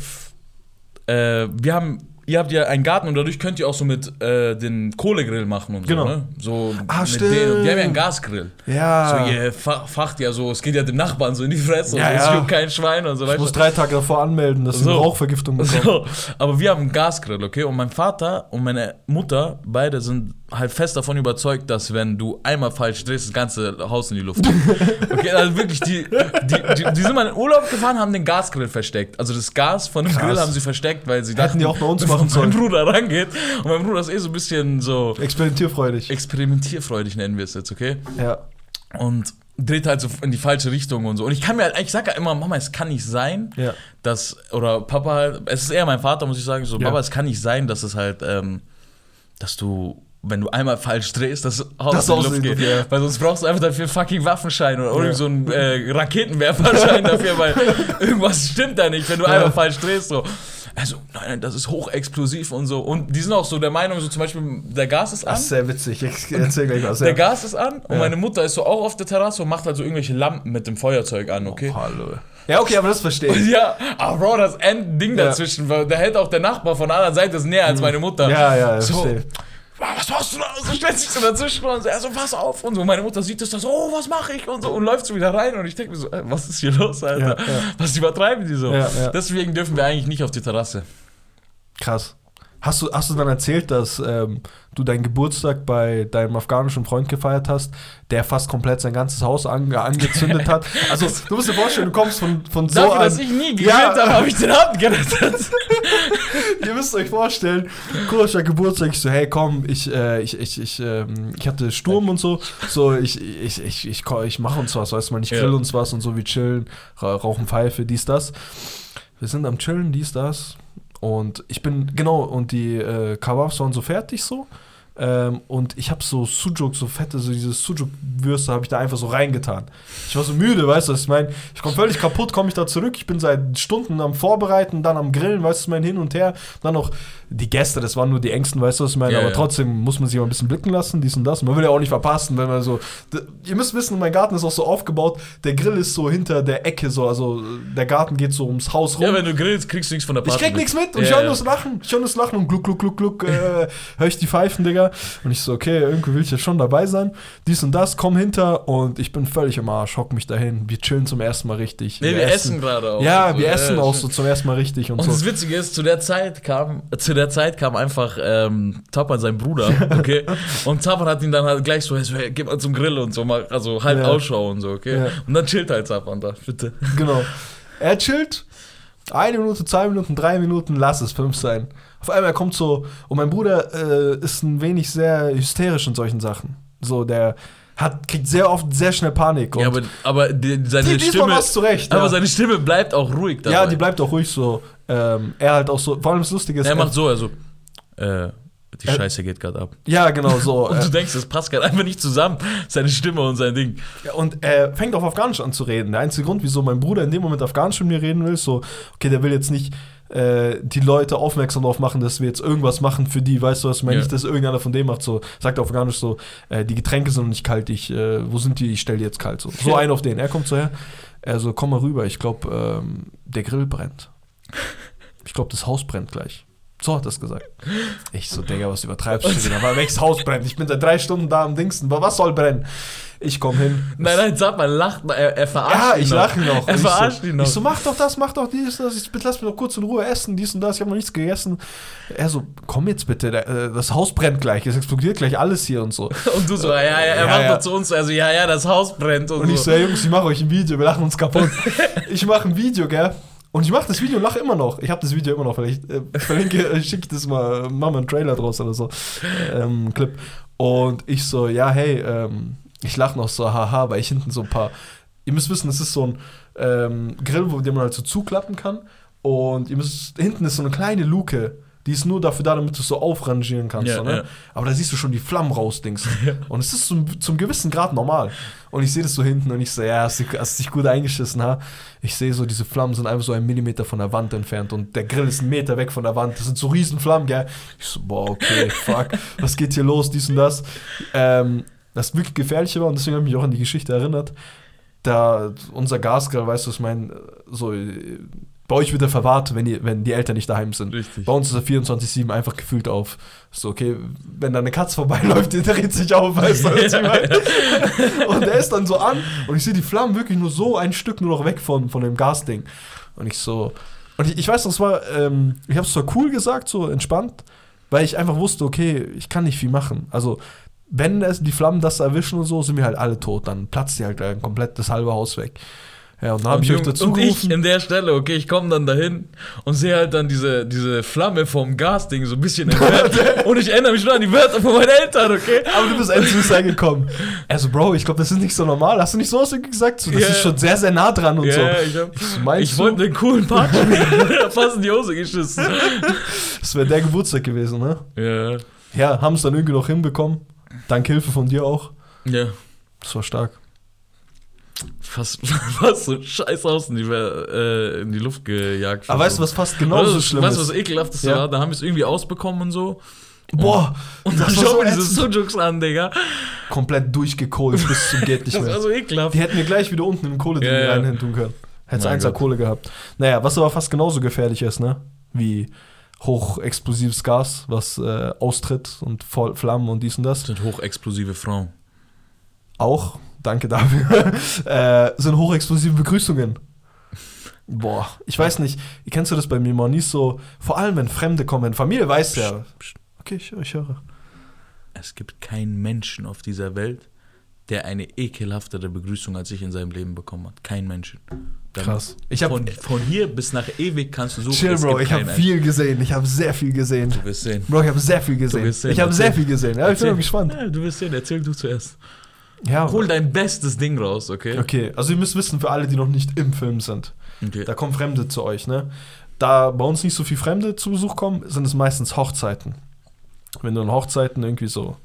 äh, wir haben, ihr habt ja einen Garten und dadurch könnt ihr auch so mit äh, den Kohlegrill machen und Genau. so, ne? So Ah, mit stimmt. denen. Und wir haben ja einen Gasgrill. Ja. So, ihr fa facht ja so, es geht ja dem Nachbarn so in die Fresse Ja, und so, es ja. juckt kein Schwein und so ich weißt muss drei Tage davor anmelden, dass So. eine Rauchvergiftung bekommen. So, aber wir haben einen Gasgrill, okay? Und mein Vater und meine Mutter, beide sind halt fest davon überzeugt, dass wenn du einmal falsch drehst, das ganze Haus in die Luft geht. Okay, also wirklich, die, die, die, die sind mal in Urlaub gefahren, haben den Gasgrill versteckt. Also das Gas von dem Krass. Grill haben sie versteckt, weil sie Hätten die auch bei uns machen sollen. mein Bruder rangeht. Und mein Bruder ist eh so ein bisschen so Experimentierfreudig. experimentierfreudig, nennen wir es jetzt, okay? Ja. Und dreht halt so in die falsche Richtung und so. Und ich kann mir halt, ich sag ja immer, Mama, es kann nicht sein, Ja. dass, oder Papa halt, es ist eher mein Vater, muss ich sagen, so, Ja. Papa, es kann nicht sein, dass es halt, ähm, dass du, wenn du einmal falsch drehst, das Haus Das in die Luft geht. Ja. Weil sonst brauchst du einfach dafür fucking Waffenschein oder Ja. irgend so einen äh, Raketenwerferschein dafür, weil irgendwas stimmt da nicht, wenn du Ja. einmal falsch drehst, so. Also, nein, nein, das ist hochexplosiv und so. Und die sind auch so der Meinung, so zum Beispiel, der Gas ist an. Das ist sehr witzig. Ich erzähl gleich was. Der ja. Gas ist an und Ja. meine Mutter ist so auch auf der Terrasse und macht halt so irgendwelche Lampen mit dem Feuerzeug an, okay? Hallo. Ja, okay, aber das verstehe ich. Ja, aber Bro, das Endding Ja. dazwischen, da hält auch der Nachbar von der anderen Seite ist näher als meine Mutter. Ja, ja, ja, so, verstehe. Was machst du da? So stellt sich so dazwischen und so, er so, pass auf und so. Meine Mutter sieht das da so, oh, was mache ich und so und läuft so wieder rein und ich denke mir so, äh, was ist hier los, Alter? Ja, ja. Was übertreiben die so? Ja. Deswegen dürfen wir eigentlich nicht auf die Terrasse. Krass. Hast du, hast du dann erzählt, dass ähm, du deinen Geburtstag bei deinem afghanischen Freund gefeiert hast, der fast komplett sein ganzes Haus ange angezündet hat? Also, du musst dir vorstellen, du kommst von, von so Dafür, an. dass ich nie gegrillt Ja. habe, habe ich den Abend gerettet. Ihr müsst euch vorstellen, komischer Geburtstag, ich so, hey komm, ich, äh, ich, ich, ich, ähm, ich hatte Sturm und so, so, ich, ich, ich, ich, ich, mache uns was, weißt du, ich Ja. grill uns was und so, wir chillen, ra rauchen Pfeife, dies, das. Wir sind am Chillen, dies, das. Und ich bin, genau, und die äh, Kebabs waren so fertig so. Ähm, und ich habe so Sujuk, so fette, so diese Sujuk-Würste habe ich da einfach so reingetan. Ich war so müde, weißt du, was ich meine? Ich komme völlig kaputt, komme ich da zurück. Ich bin seit Stunden am Vorbereiten, dann am Grillen, weißt du, ich mein Hin und Her. Dann noch die Gäste, das waren nur die Engsten, weißt du, was ich meine? Ja, Aber ja. trotzdem muss man sich mal ein bisschen blicken lassen, dies und das. Man will ja auch nicht verpassen, wenn man so. Ihr müsst wissen, mein Garten ist auch so aufgebaut, der Grill ist so hinter der Ecke, so, also der Garten geht so ums Haus rum. Ja, wenn du grillst, kriegst du nichts von der Ich Party. krieg nichts mit und Ja, ich höre nur das Lachen. Ich höre nur das Lachen und gluck, gluck, gluck, gluck, äh, höre ich die Pfeifen, Digga. Und ich so, okay, irgendwie will ich jetzt schon dabei sein. Dies und das, komm hinter und ich bin völlig im Arsch, hock mich dahin. Wir chillen zum ersten Mal richtig. Nee, wir, essen gerade auch. Ja, So, wir essen auch schön. so zum ersten Mal richtig und, Und so. das Witzige ist, zu der Zeit kam, zu der Zeit kam einfach ähm, Tapan, sein Bruder, okay? Und Tapan hat ihn dann halt gleich so, hey, geh mal zum Grill und so, mal, also halt Ja. Ausschau und so, okay? Ja. Und dann chillt halt Tapan da, bitte. Genau. Er chillt. Eine Minute, zwei Minuten, drei Minuten, lass es fünf sein. Auf einmal kommt so, und mein Bruder äh, ist ein wenig sehr hysterisch in solchen Sachen. So, der hat, kriegt sehr oft sehr schnell Panik. Ja, aber, aber die, seine die, Stimme, war es zurecht. aber ja. seine Stimme bleibt auch ruhig dabei. ja, die bleibt auch ruhig so. Ähm, er halt auch so, vor allem das Lustige ist, Er macht so, also, äh, die Äh, Scheiße geht gerade ab. ja, genau so. Und du äh, denkst, das passt gerade einfach nicht zusammen, seine Stimme und sein Ding. und er fängt auf Afghanisch an zu reden. Der einzige Grund, wieso mein Bruder in dem Moment Afghanisch mit mir reden will, ist so, okay, der will jetzt nicht äh, die Leute aufmerksam darauf machen, dass wir jetzt irgendwas machen für die, weißt du was, ich meine Ja. nicht, dass irgendeiner von dem macht, so, sagt auf Afghanisch so, äh, die Getränke sind noch nicht kalt, ich, äh, wo sind die, ich stell die jetzt kalt, so. So ein auf den, er kommt so her, er so, komm mal rüber, ich glaube, ähm, der Grill brennt. Ich glaube, das Haus brennt gleich. So hat er es gesagt. Ich so, Digga, was übertreibst du denn? Aber welches Haus brennt? Ich bin seit drei Stunden da am Dingsten. Aber was soll brennen? Ich komm hin. Nein, nein, sag mal, lacht mal, er, er verarscht Ja, ihn ich lache noch. Er verarscht so, ihn noch. Ich so, mach doch das, mach doch dies, das. Ich, bitte lass mich doch kurz in Ruhe essen, dies und das. Ich habe noch nichts gegessen. Er so, komm jetzt bitte, äh, das Haus brennt gleich, es explodiert gleich alles hier und so. Und du so, ja, ja, er Ja, macht ja. doch zu uns, also, ja, ja, das Haus brennt und, Und ich so. so, hey Jungs, ich mache euch ein Video, wir lachen uns kaputt. ich mache ein Video, gell? Und ich mache das Video und lache immer noch. Ich habe das Video immer noch. Vielleicht äh, verlinke, äh, schicke ich das mal, mach mal einen Trailer draus oder so. Ähm, Clip. Und ich so, ja, hey, ähm, ich lache noch so, haha, weil ich hinten so ein paar. Ihr müsst wissen, es ist so ein ähm, Grill, wo den man halt so zuklappen kann. Und ihr müsst, hinten ist so eine kleine Luke. Die ist nur dafür da, damit du es so aufrangieren kannst. Ja, so, ne? ja. Aber da siehst du schon die Flammen raus, Dings. Und es ist zum, zum gewissen Grad normal. Und ich sehe das so hinten und ich so, ja, hast, du- hast dich gut eingeschissen, ha? Ich sehe so, diese Flammen sind einfach so einen Millimeter von der Wand entfernt und der Grill ist einen Meter weg von der Wand. Das sind so riesen Flammen, gell? Ich so, boah, okay, fuck, was geht hier los, dies und das. Ähm, das wirklich Gefährliche war und deswegen habe ich mich auch an die Geschichte erinnert. Da unser Gasgrill, weißt du, was ich meine, so, bei euch wird er verwahrt, wenn, ihr, wenn die Eltern nicht daheim sind. Richtig. Bei uns ist er 24-7 einfach gefühlt auf. So, okay, wenn da eine Katze vorbeiläuft, die dreht sich auf, weißt du, was ich meine? Und er ist dann so an und ich sehe die Flammen wirklich nur so ein Stück nur noch weg von, von dem Gasding. Und ich so. Und ich, ich weiß noch, es war, ähm, ich habe es zwar cool gesagt, so entspannt, weil ich einfach wusste, okay, ich kann nicht viel machen. Also, wenn es die Flammen das erwischen und so, sind wir halt alle tot. Dann platzt die halt gleich komplett das halbe Haus weg. Ja, und dann habe ich euch dazu und ich in der Stelle, okay, ich komme dann dahin und sehe halt dann diese, diese Flamme vom Gasding so ein bisschen entfernt. und ich erinnere mich nur an die Wörter von meinen Eltern, okay? Aber du bist endlich sein gekommen. Also, Bro, ich glaube, das ist nicht so normal. Hast du nicht sowas gesagt? So, das Ja. ist schon sehr, sehr nah dran und Ja, so. ich, hab, so, ich wollte einen coolen Part spielen. fast in die Hose geschissen. Das wäre der Geburtstag gewesen, ne? Ja. Ja, haben es dann irgendwie noch hinbekommen. Dank Hilfe von dir auch. Ja. Das war stark. Fast, fast so scheiß aus in die, äh, in die Luft gejagt. Aber weißt du, was fast genauso weißt, schlimm weißt, du, ist? was ekelhaftes Ja. war? Da haben wir es irgendwie ausbekommen und so. Boah, Und dann das schauen so wir diese. Sujuks an, Digga. komplett durchgekohlt bis zum geht nicht Das mehr. war so ekelhaft. Die hätten wir gleich wieder unten im Kohle Ja, ja. rein tun können. Hättest Mein eins an Gott. Kohle gehabt. Naja, was aber fast genauso gefährlich ist, ne? Wie hochexplosives Gas, was äh, austritt und voll Flammen und dies und das. Das sind hochexplosive Frauen. Auch, danke dafür, äh, sind hochexplosive Begrüßungen. Boah, ich weiß nicht, kennst du das bei mir mal nicht so, vor allem wenn Fremde kommen, Familie weiß ja. Psst. Okay, ich, ich höre. Es gibt keinen Menschen auf dieser Welt, der eine ekelhaftere Begrüßung als ich in seinem Leben bekommen hat. Kein Menschen. Dann Krass. Ich hab- von, von hier bis nach ewig kannst du suchen. Chill, Bro, ich habe viel gesehen, ich habe sehr viel gesehen. Du wirst sehen. Bro, ich habe sehr viel gesehen. wirst sehen, ich habe sehr viel gesehen. Ja, ich bin gespannt. Ja, du wirst sehen, erzähl du zuerst. Ja, Hol dein bestes Ding raus, okay? okay, also ihr müsst wissen, für alle, die noch nicht im Film sind, Okay. da kommen Fremde zu euch, ne? Da bei uns nicht so viel Fremde zu Besuch kommen, sind es meistens Hochzeiten. Wenn du in Hochzeiten irgendwie so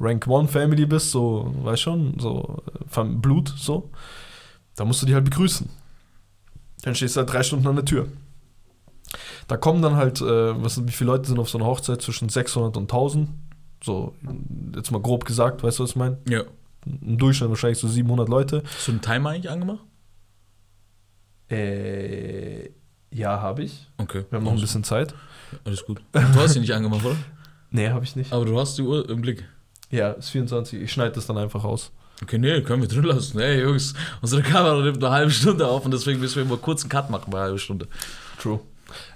Rank One Family bist, so, weißt schon, so äh, Fam- Blut, so, da musst du die halt begrüßen. Dann stehst du halt drei Stunden an der Tür. Da kommen dann halt, äh, was, wie viele Leute sind auf so einer Hochzeit? Zwischen 600 und 1000. So, jetzt mal grob gesagt, weißt du, was ich meine? Ja. Im Durchschnitt wahrscheinlich so 700 Leute. Hast du einen Timer eigentlich angemacht? Äh, ja, habe ich. Okay. Wir haben noch ein bisschen Zeit. Alles gut. Du hast ihn nicht angemacht, oder? Nee, habe ich nicht. Aber du hast die Uhr im Blick. Ja, ist 24. Ich schneide das dann einfach raus. Okay, nee, können wir drin lassen. Ey, Jungs, unsere Kamera nimmt eine halbe Stunde auf und deswegen müssen wir immer kurz einen Cut machen bei einer halben Stunde. True.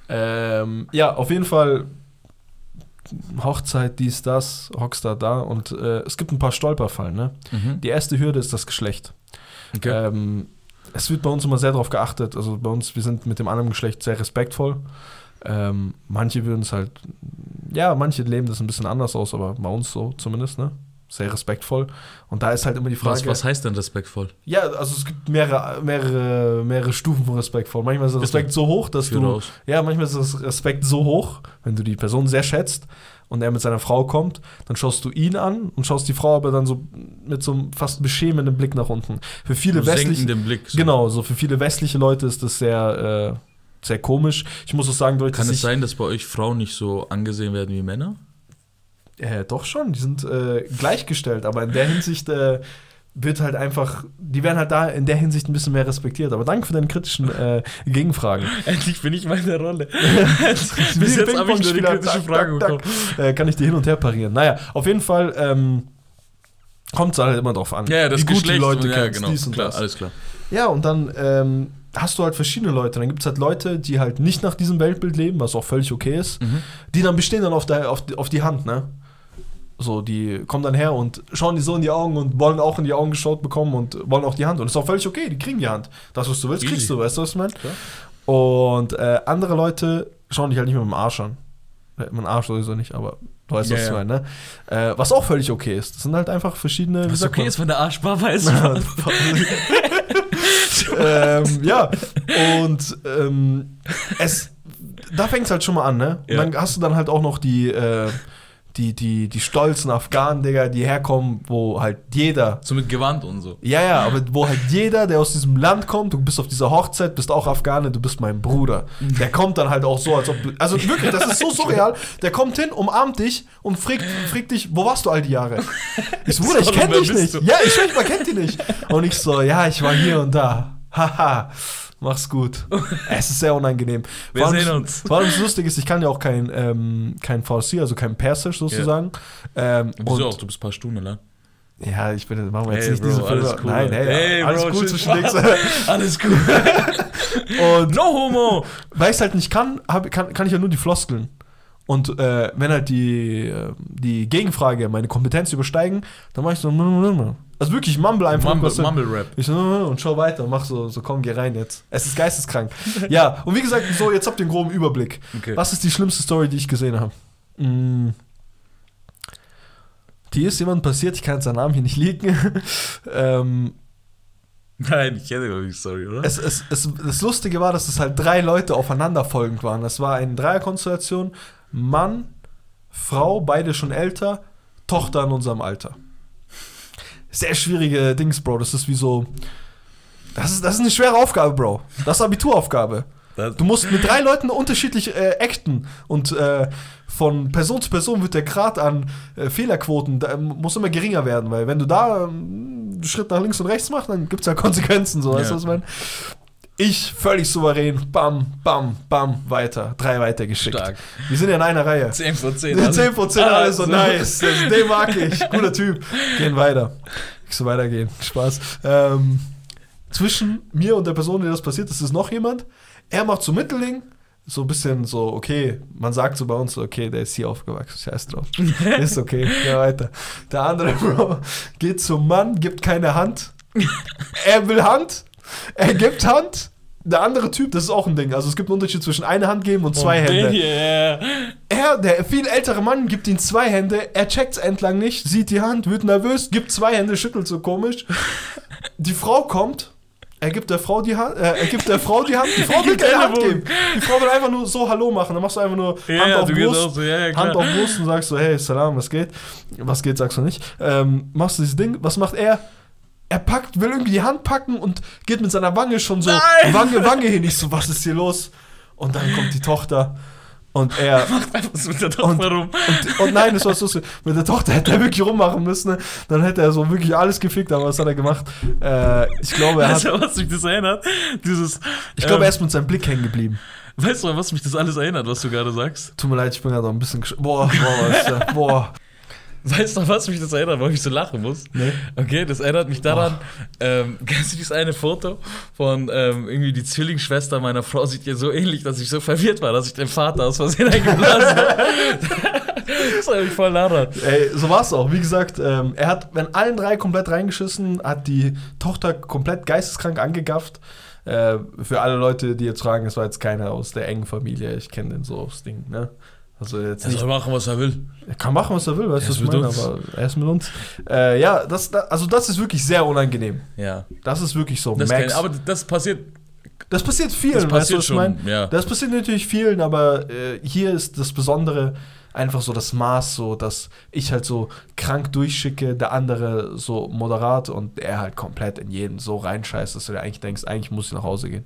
Ähm, ja, auf jeden Fall Hochzeit, dies, das, Rockstar da und äh, es gibt ein paar Stolperfallen. Ne? Mhm. Die erste Hürde ist das Geschlecht. Okay. Ähm, es wird bei uns immer sehr darauf geachtet. Also bei uns, wir sind mit dem anderen Geschlecht sehr respektvoll. Ähm, manche würden es halt, ja, manche leben das ein bisschen anders aus, aber bei uns so zumindest, ne? Sehr respektvoll. Und da ist halt immer die Frage. was, was heißt denn respektvoll? Ja, also es gibt mehrere, mehrere, mehrere Stufen von respektvoll. Manchmal ist. Respekt so hoch, dass du. aus. Ja, manchmal ist das Respekt so hoch, wenn du die Person sehr schätzt und er mit seiner Frau kommt, dann schaust du ihn an und schaust die Frau aber dann so mit so einem fast beschämenden Blick nach unten. Für viele westliche. Blick. So. Genau, so für viele westliche Leute ist das sehr, äh, sehr komisch. Ich muss auch sagen, Leute, Kann es sein, dass bei euch Frauen nicht so angesehen werden wie Männer? Äh, doch schon, die sind äh, gleichgestellt, aber in der Hinsicht äh, wird halt einfach, die werden halt da in der Hinsicht ein bisschen mehr respektiert. Aber danke für deine kritischen äh, Gegenfragen. Endlich bin ich mal in der Rolle. Bis ein jetzt habe ich nur die kritische Frage bekommen. kann ich dir hin und her parieren. Naja, auf jeden Fall ähm, kommt es halt immer drauf an. Ja, ja, das wie gut Geschlecht. die Leute ja, kennst, genau. dies und klar, das. alles klar. Ja, und dann ähm, hast du halt verschiedene Leute. Dann gibt es halt Leute, die halt nicht nach diesem Weltbild leben, was auch völlig okay ist. Mhm. Die dann bestehen dann auf, der, auf, die- auf die Hand, ne? So, die kommen dann her und schauen die so in die Augen und wollen auch in die Augen geschaut bekommen und wollen auch die Hand. Und das ist auch völlig okay, die kriegen die Hand. Das, was du willst, Easy. kriegst du, weißt du, was ich meine? Und äh, andere Leute schauen dich halt nicht mit dem Arsch an. Äh, Mein Arsch sowieso nicht, aber du weißt, Ja, was ich meine, ne? Äh, was auch völlig okay ist. Das sind halt einfach verschiedene. Was okay man? ist, wenn der Arschbar weiß. ähm, ja, und ähm, es, da fängt es halt schon mal an, ne? Und Ja. dann hast du dann halt auch noch die, äh, die, die, die stolzen Afghanen, Digga, die herkommen, wo halt jeder, so mit Gewand und so. ja, ja, aber wo halt jeder, der aus diesem Land kommt, du bist auf dieser Hochzeit, bist auch Afghane, du bist mein Bruder. Der kommt dann halt auch so, als ob du, also wirklich, das ist so surreal, der kommt hin, umarmt dich und fragt, fragt dich, wo warst du all die Jahre? Ich so, Bruder, ich kenne wer dich nicht. du? Ja, ich schwör, man kennt die nicht. Und ich so, ja, ich war hier und da. Haha, mach's gut. Es ist sehr unangenehm. Wir allem- sehen uns. Vor allem das Lustige ist, ich kann ja auch kein, ähm, kein Farsi, also kein Persisch sozusagen. Ähm, Wieso und- auch? Du bist ein paar Stunden lang. ja, ich bin, machen wir jetzt Hey, nicht Bro, diese Filme. cool, Nein, hey, Hey, alles Bro, gut zwischen Dings. Alles gut. Und no homo. weil ich es halt nicht kann, hab, kann, kann ich ja nur die Floskeln. Und äh, wenn halt die, äh, die Gegenfrage meine Kompetenz übersteigen, dann mache ich so, also wirklich, ich mumble einfach. Mumble, hin. Mumble Rap. Ich so, und schau weiter mach so, so komm, geh rein jetzt. Es ist geisteskrank. ja, und wie gesagt, so, jetzt habt ihr einen groben Überblick. Okay. Was ist die schlimmste Story, die ich gesehen habe? Mm. Die ist jemandem passiert, ich kann jetzt seinen Namen hier nicht liegen. ähm, Nein, ich kenne gar nicht die Story, oder? es, es, es, das Lustige war, dass es halt drei Leute aufeinanderfolgend waren. Das war eine Dreierkonstellation: Mann, Frau, beide schon älter, Tochter in unserem Alter. Sehr schwierige Dings, Bro. Das ist wie so. Das ist, das ist eine schwere Aufgabe, Bro. Das ist Abituraufgabe. Du musst mit drei Leuten unterschiedlich äh, acten und äh, von Person zu Person wird der Grad an äh, Fehlerquoten da, ähm, muss immer geringer werden, weil wenn du da ähm, einen Schritt nach links und rechts machst, dann gibt es ja Konsequenzen, so, weißt du, Ja. was ich meine? Ich völlig souverän, bam, bam, bam, weiter, drei weitergeschickt. Stark. Wir sind ja in einer Reihe. 10 von 10. 10 von 10, alles so Also. nice. Das- Den mag ich. Guter Typ. Gehen weiter. Ich so weitergehen. Spaß. Ähm, zwischen mir und der Person, der das passiert ist, ist noch jemand. Er macht so Mittelding, so ein bisschen so, okay, man sagt so bei uns so, okay, der ist hier aufgewachsen, scheiß drauf. ist okay, ja weiter. Der andere Bro geht zum Mann, gibt keine Hand. Er will Hand, er gibt Hand. Der andere Typ, das ist auch ein Ding. Also es gibt einen Unterschied zwischen eine Hand geben und zwei den Hände. ja. Er, der viel ältere Mann, gibt ihm zwei Hände. Er checkt's entlang nicht, sieht die Hand, wird nervös, gibt zwei Hände, schüttelt so komisch. Die Frau kommt. Er gibt der Frau die Hand, äh, er gibt der Frau die Hand. Die Frau will keine Hand geben. Die Frau will einfach nur so Hallo machen. Dann machst du einfach nur Ja, Hand auf Brust, so, ja. Hand auf Brust und sagst so, hey, Salam, was geht? Was geht, sagst du nicht. Ähm, machst du dieses Ding, was macht er? Er packt, will irgendwie die Hand packen und geht mit seiner Wange schon so Nein! Wange, Wange hin. Ich so, was ist hier los? Und dann kommt die Tochter und er Macht einfach so mit der und, Tochter rum. und, und nein, das war so, mit der Tochter hätte er wirklich rummachen müssen. Ne? Dann hätte er so wirklich alles gefickt, aber was hat er gemacht? Äh, ich glaube, er hat, Weißt du, was mich das erinnert? Dieses. ich glaube, ähm, er ist mit seinem Blick hängen geblieben. Weißt du, was mich das alles erinnert, was du gerade sagst? Tut mir leid, ich bin gerade auch ein bisschen gesch Boah, boah, was, äh, boah. Weißt du, was mich das erinnert, warum ich so lachen muss? Nee. Okay, das erinnert mich daran, ähm, kennst du dieses eine Foto von ähm, irgendwie die Zwillingsschwester meiner Frau sieht ihr so ähnlich, dass ich so verwirrt war, dass ich den Vater aus Versehen eingeblasen habe. das hat mich voll daran. Ey, so war es auch. Wie gesagt, ähm, er hat, wenn allen drei komplett reingeschissen, hat die Tochter komplett geisteskrank angegafft. Äh, für alle Leute, die jetzt fragen, es war jetzt keiner aus der engen Familie. Ich kenne den so aufs Ding, ne? Also jetzt Er soll machen, was er will. Er kann machen, was er will, weißt du, was ich meine, uns. aber er ist mit uns. Äh, ja, das, da- also das ist wirklich sehr unangenehm. Ja. Das ist wirklich so. Das Max. kenn, aber das passiert. das passiert vielen, Das weißt passiert du, was ich schon, meine? ja. Das passiert natürlich vielen, aber äh, hier ist das Besondere einfach so das Maß, so dass ich halt so krank durchschicke, der andere so moderat und er halt komplett in jeden so reinscheißt, dass du dir eigentlich denkst, eigentlich muss ich nach Hause gehen.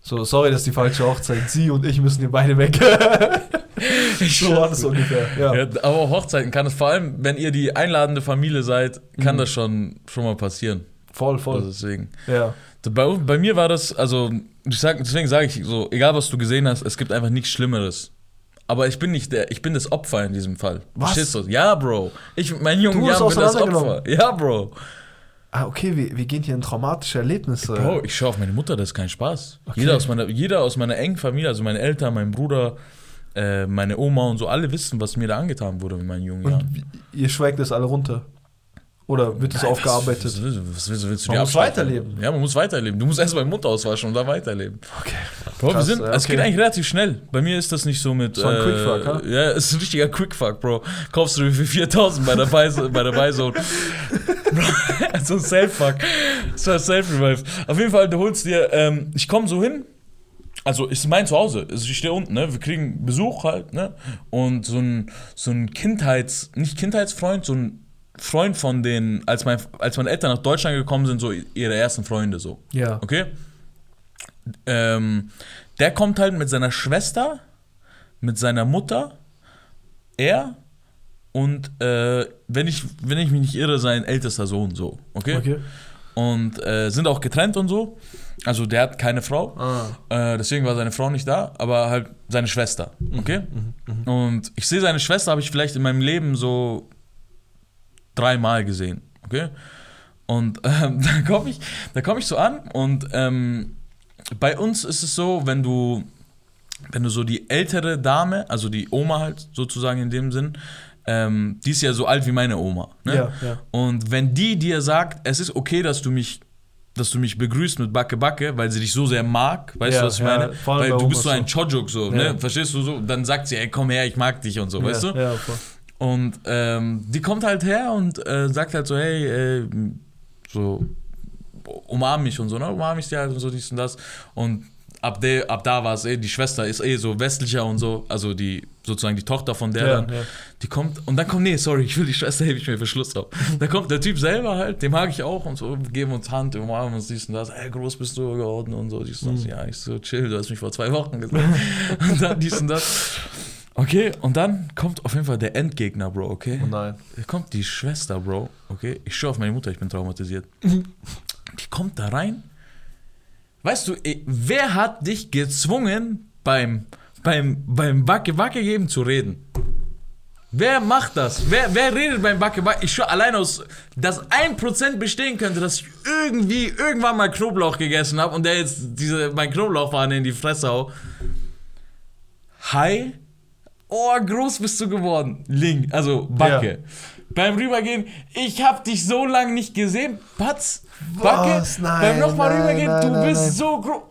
So, sorry, das ist die falsche Hochzeit. Sie und ich müssen hier beide weg. so war das ungefähr. Ja. Ja, aber auch Hochzeiten kann es, vor allem wenn ihr die einladende Familie seid, kann Mhm. das schon, schon mal passieren. Voll, Also voll. deswegen. Ja. Bei, bei mir war das, also, ich sag, deswegen sage ich so, egal was du gesehen hast, es gibt einfach nichts Schlimmeres. Aber ich bin nicht der, ich bin das Opfer in diesem Fall. Was? Verstehst du? Ja, Bro. Ich Du wurdest Jahren bin das. Opfer. Ja, Bro. Ah, okay, wir, wir gehen hier in traumatische Erlebnisse. Bro, ich schaue auf meine Mutter, das ist kein Spaß. Okay. Jeder, aus meiner, jeder aus meiner engen Familie, also meine Eltern, mein Bruder, äh, meine Oma und so, alle wissen, was mir da angetan wurde in meinen jungen Und Jahren. ihr schweigt das alle runter? Oder wird es aufgearbeitet? Was, willst du- was willst, willst du Man muss weiterleben. Ja, man muss weiterleben. Du musst erst mal den Mund auswaschen und dann weiterleben. Okay. Bro, wir Krass, sind, ja, es okay. geht eigentlich relativ schnell. Bei mir ist das nicht so mit. So ein Quickfuck, ha? Ja, es ist ein richtiger Quickfuck, Bro. Kaufst du für 4000 bei der bei. Bro, so ein Self-Fuck. So ein Self-Revive. Auf jeden Fall, du holst dir. Ähm, ich komme so hin. Also, ist mein Zuhause. Also, ich stehe unten, ne? Wir kriegen Besuch halt, ne? Und so ein, so ein Kindheits-, nicht Kindheitsfreund, so ein Freund von den, als, mein, als meine Eltern nach Deutschland gekommen sind, so ihre ersten Freunde, so. Ja. Okay? Ähm, der kommt halt mit seiner Schwester, mit seiner Mutter, er und äh, wenn, ich, wenn ich mich nicht irre, sein ältester Sohn so. Okay? Okay. Und äh, sind auch getrennt und so. Also der hat keine Frau. Ah. Äh, deswegen war seine Frau nicht da, aber halt seine Schwester. Okay? Und ich sehe seine Schwester, habe ich vielleicht in meinem Leben so dreimal gesehen. Okay? Und ähm, da komme ich, da komm ich so an und ähm, bei uns ist es so, wenn du, wenn du so die ältere Dame, also die Oma halt sozusagen in dem Sinn, ähm, die ist ja so alt wie meine Oma. Ne? Ja, ja. Und wenn die dir sagt, es ist okay, dass du mich, dass du mich begrüßt mit Backe Backe, weil sie dich so sehr mag, weißt Ja, du, was ich meine? Weil du bist so ein Chojuk so, Ja. ne? Verstehst du so? Dann sagt sie, ey, komm her, ich mag dich und so, weißt du? Ja, voll. Und ähm, die kommt halt her und äh, sagt halt so, hey, äh, so, umarm mich und so, ne? Umarm ich dir halt und so, dies und das. Und ab, de, ab da war es eh, die Schwester ist eh so westlicher und so, also die, sozusagen die Tochter von der Ja, dann, ja. die kommt und dann kommt, nee, sorry, ich will die Schwester hebe ich mir für Schluss drauf. Dann kommt der Typ selber halt, dem mag ich auch und so, wir geben uns Hand, umarmen uns dies und das, ey, groß bist du geworden und so, dies und das. Ja, ich so, chill, du hast mich vor zwei Wochen gesagt. und dann dies und das. Okay, und dann kommt auf jeden Fall der Endgegner, Bro, okay? Oh nein. Da kommt die Schwester, Bro, okay? Ich schaue auf meine Mutter, ich bin traumatisiert. Die kommt da rein. Weißt du, eh, wer hat dich gezwungen, beim, beim, beim Wacke Wacke geben zu reden? Wer macht das? Wer, wer redet beim Backe Backe? Ich schwör, allein aus, dass 1% bestehen könnte, dass ich irgendwie irgendwann mal Knoblauch gegessen habe und der jetzt diese, mein Knoblauchfahne in die Fresse hau. Hi. Oh, groß bist du geworden. Link, also Backe. Beim Rübergehen, ich hab dich so lange nicht gesehen. Patz, Backe. Was? Nein, beim nochmal rübergehen, nein, du nein, bist so groß.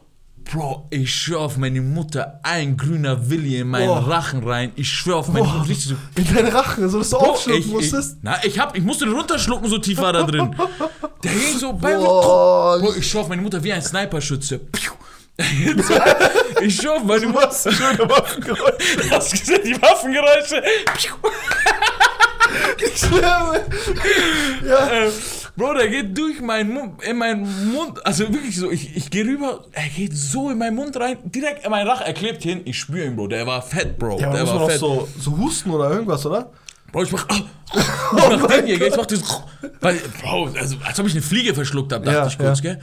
Bro, ich schwör auf meine Mutter, ein grüner Willi in meinen Boah. Rachen rein. Ich schwör auf meine Boah, Mutter, richtig so. in deinen Rachen, so dass du Bro, aufschlucken ich, ich, musstest. na, ich, hab, ich musste den runterschlucken, so tief war da drin. Der ging so bei Boah. Bro, ich schwör auf meine Mutter wie ein Sniperschütze. Piu. ich schwör auf meine Du Mutter. hast schöne Waffengeräusche. Hast du gesehen, die Waffengeräusche? Piu. Ich schwöre. Ja. Äh, Bro, der geht durch meinen Mund, in meinen Mund, also wirklich so, ich, ich gehe rüber, er geht so in meinen Mund rein, direkt in meinen Rach, er klebt hin, ich spüre ihn, Bro, der war fett, Bro, Ja, aber der muss man war auch fett. so, so husten oder irgendwas, oder? Bro, ich mach, ich mach den hier, gell, ich mach das, weil, Bro, also, als ob ich eine Fliege verschluckt habe, dachte Ja, ich kurz, ja. gell,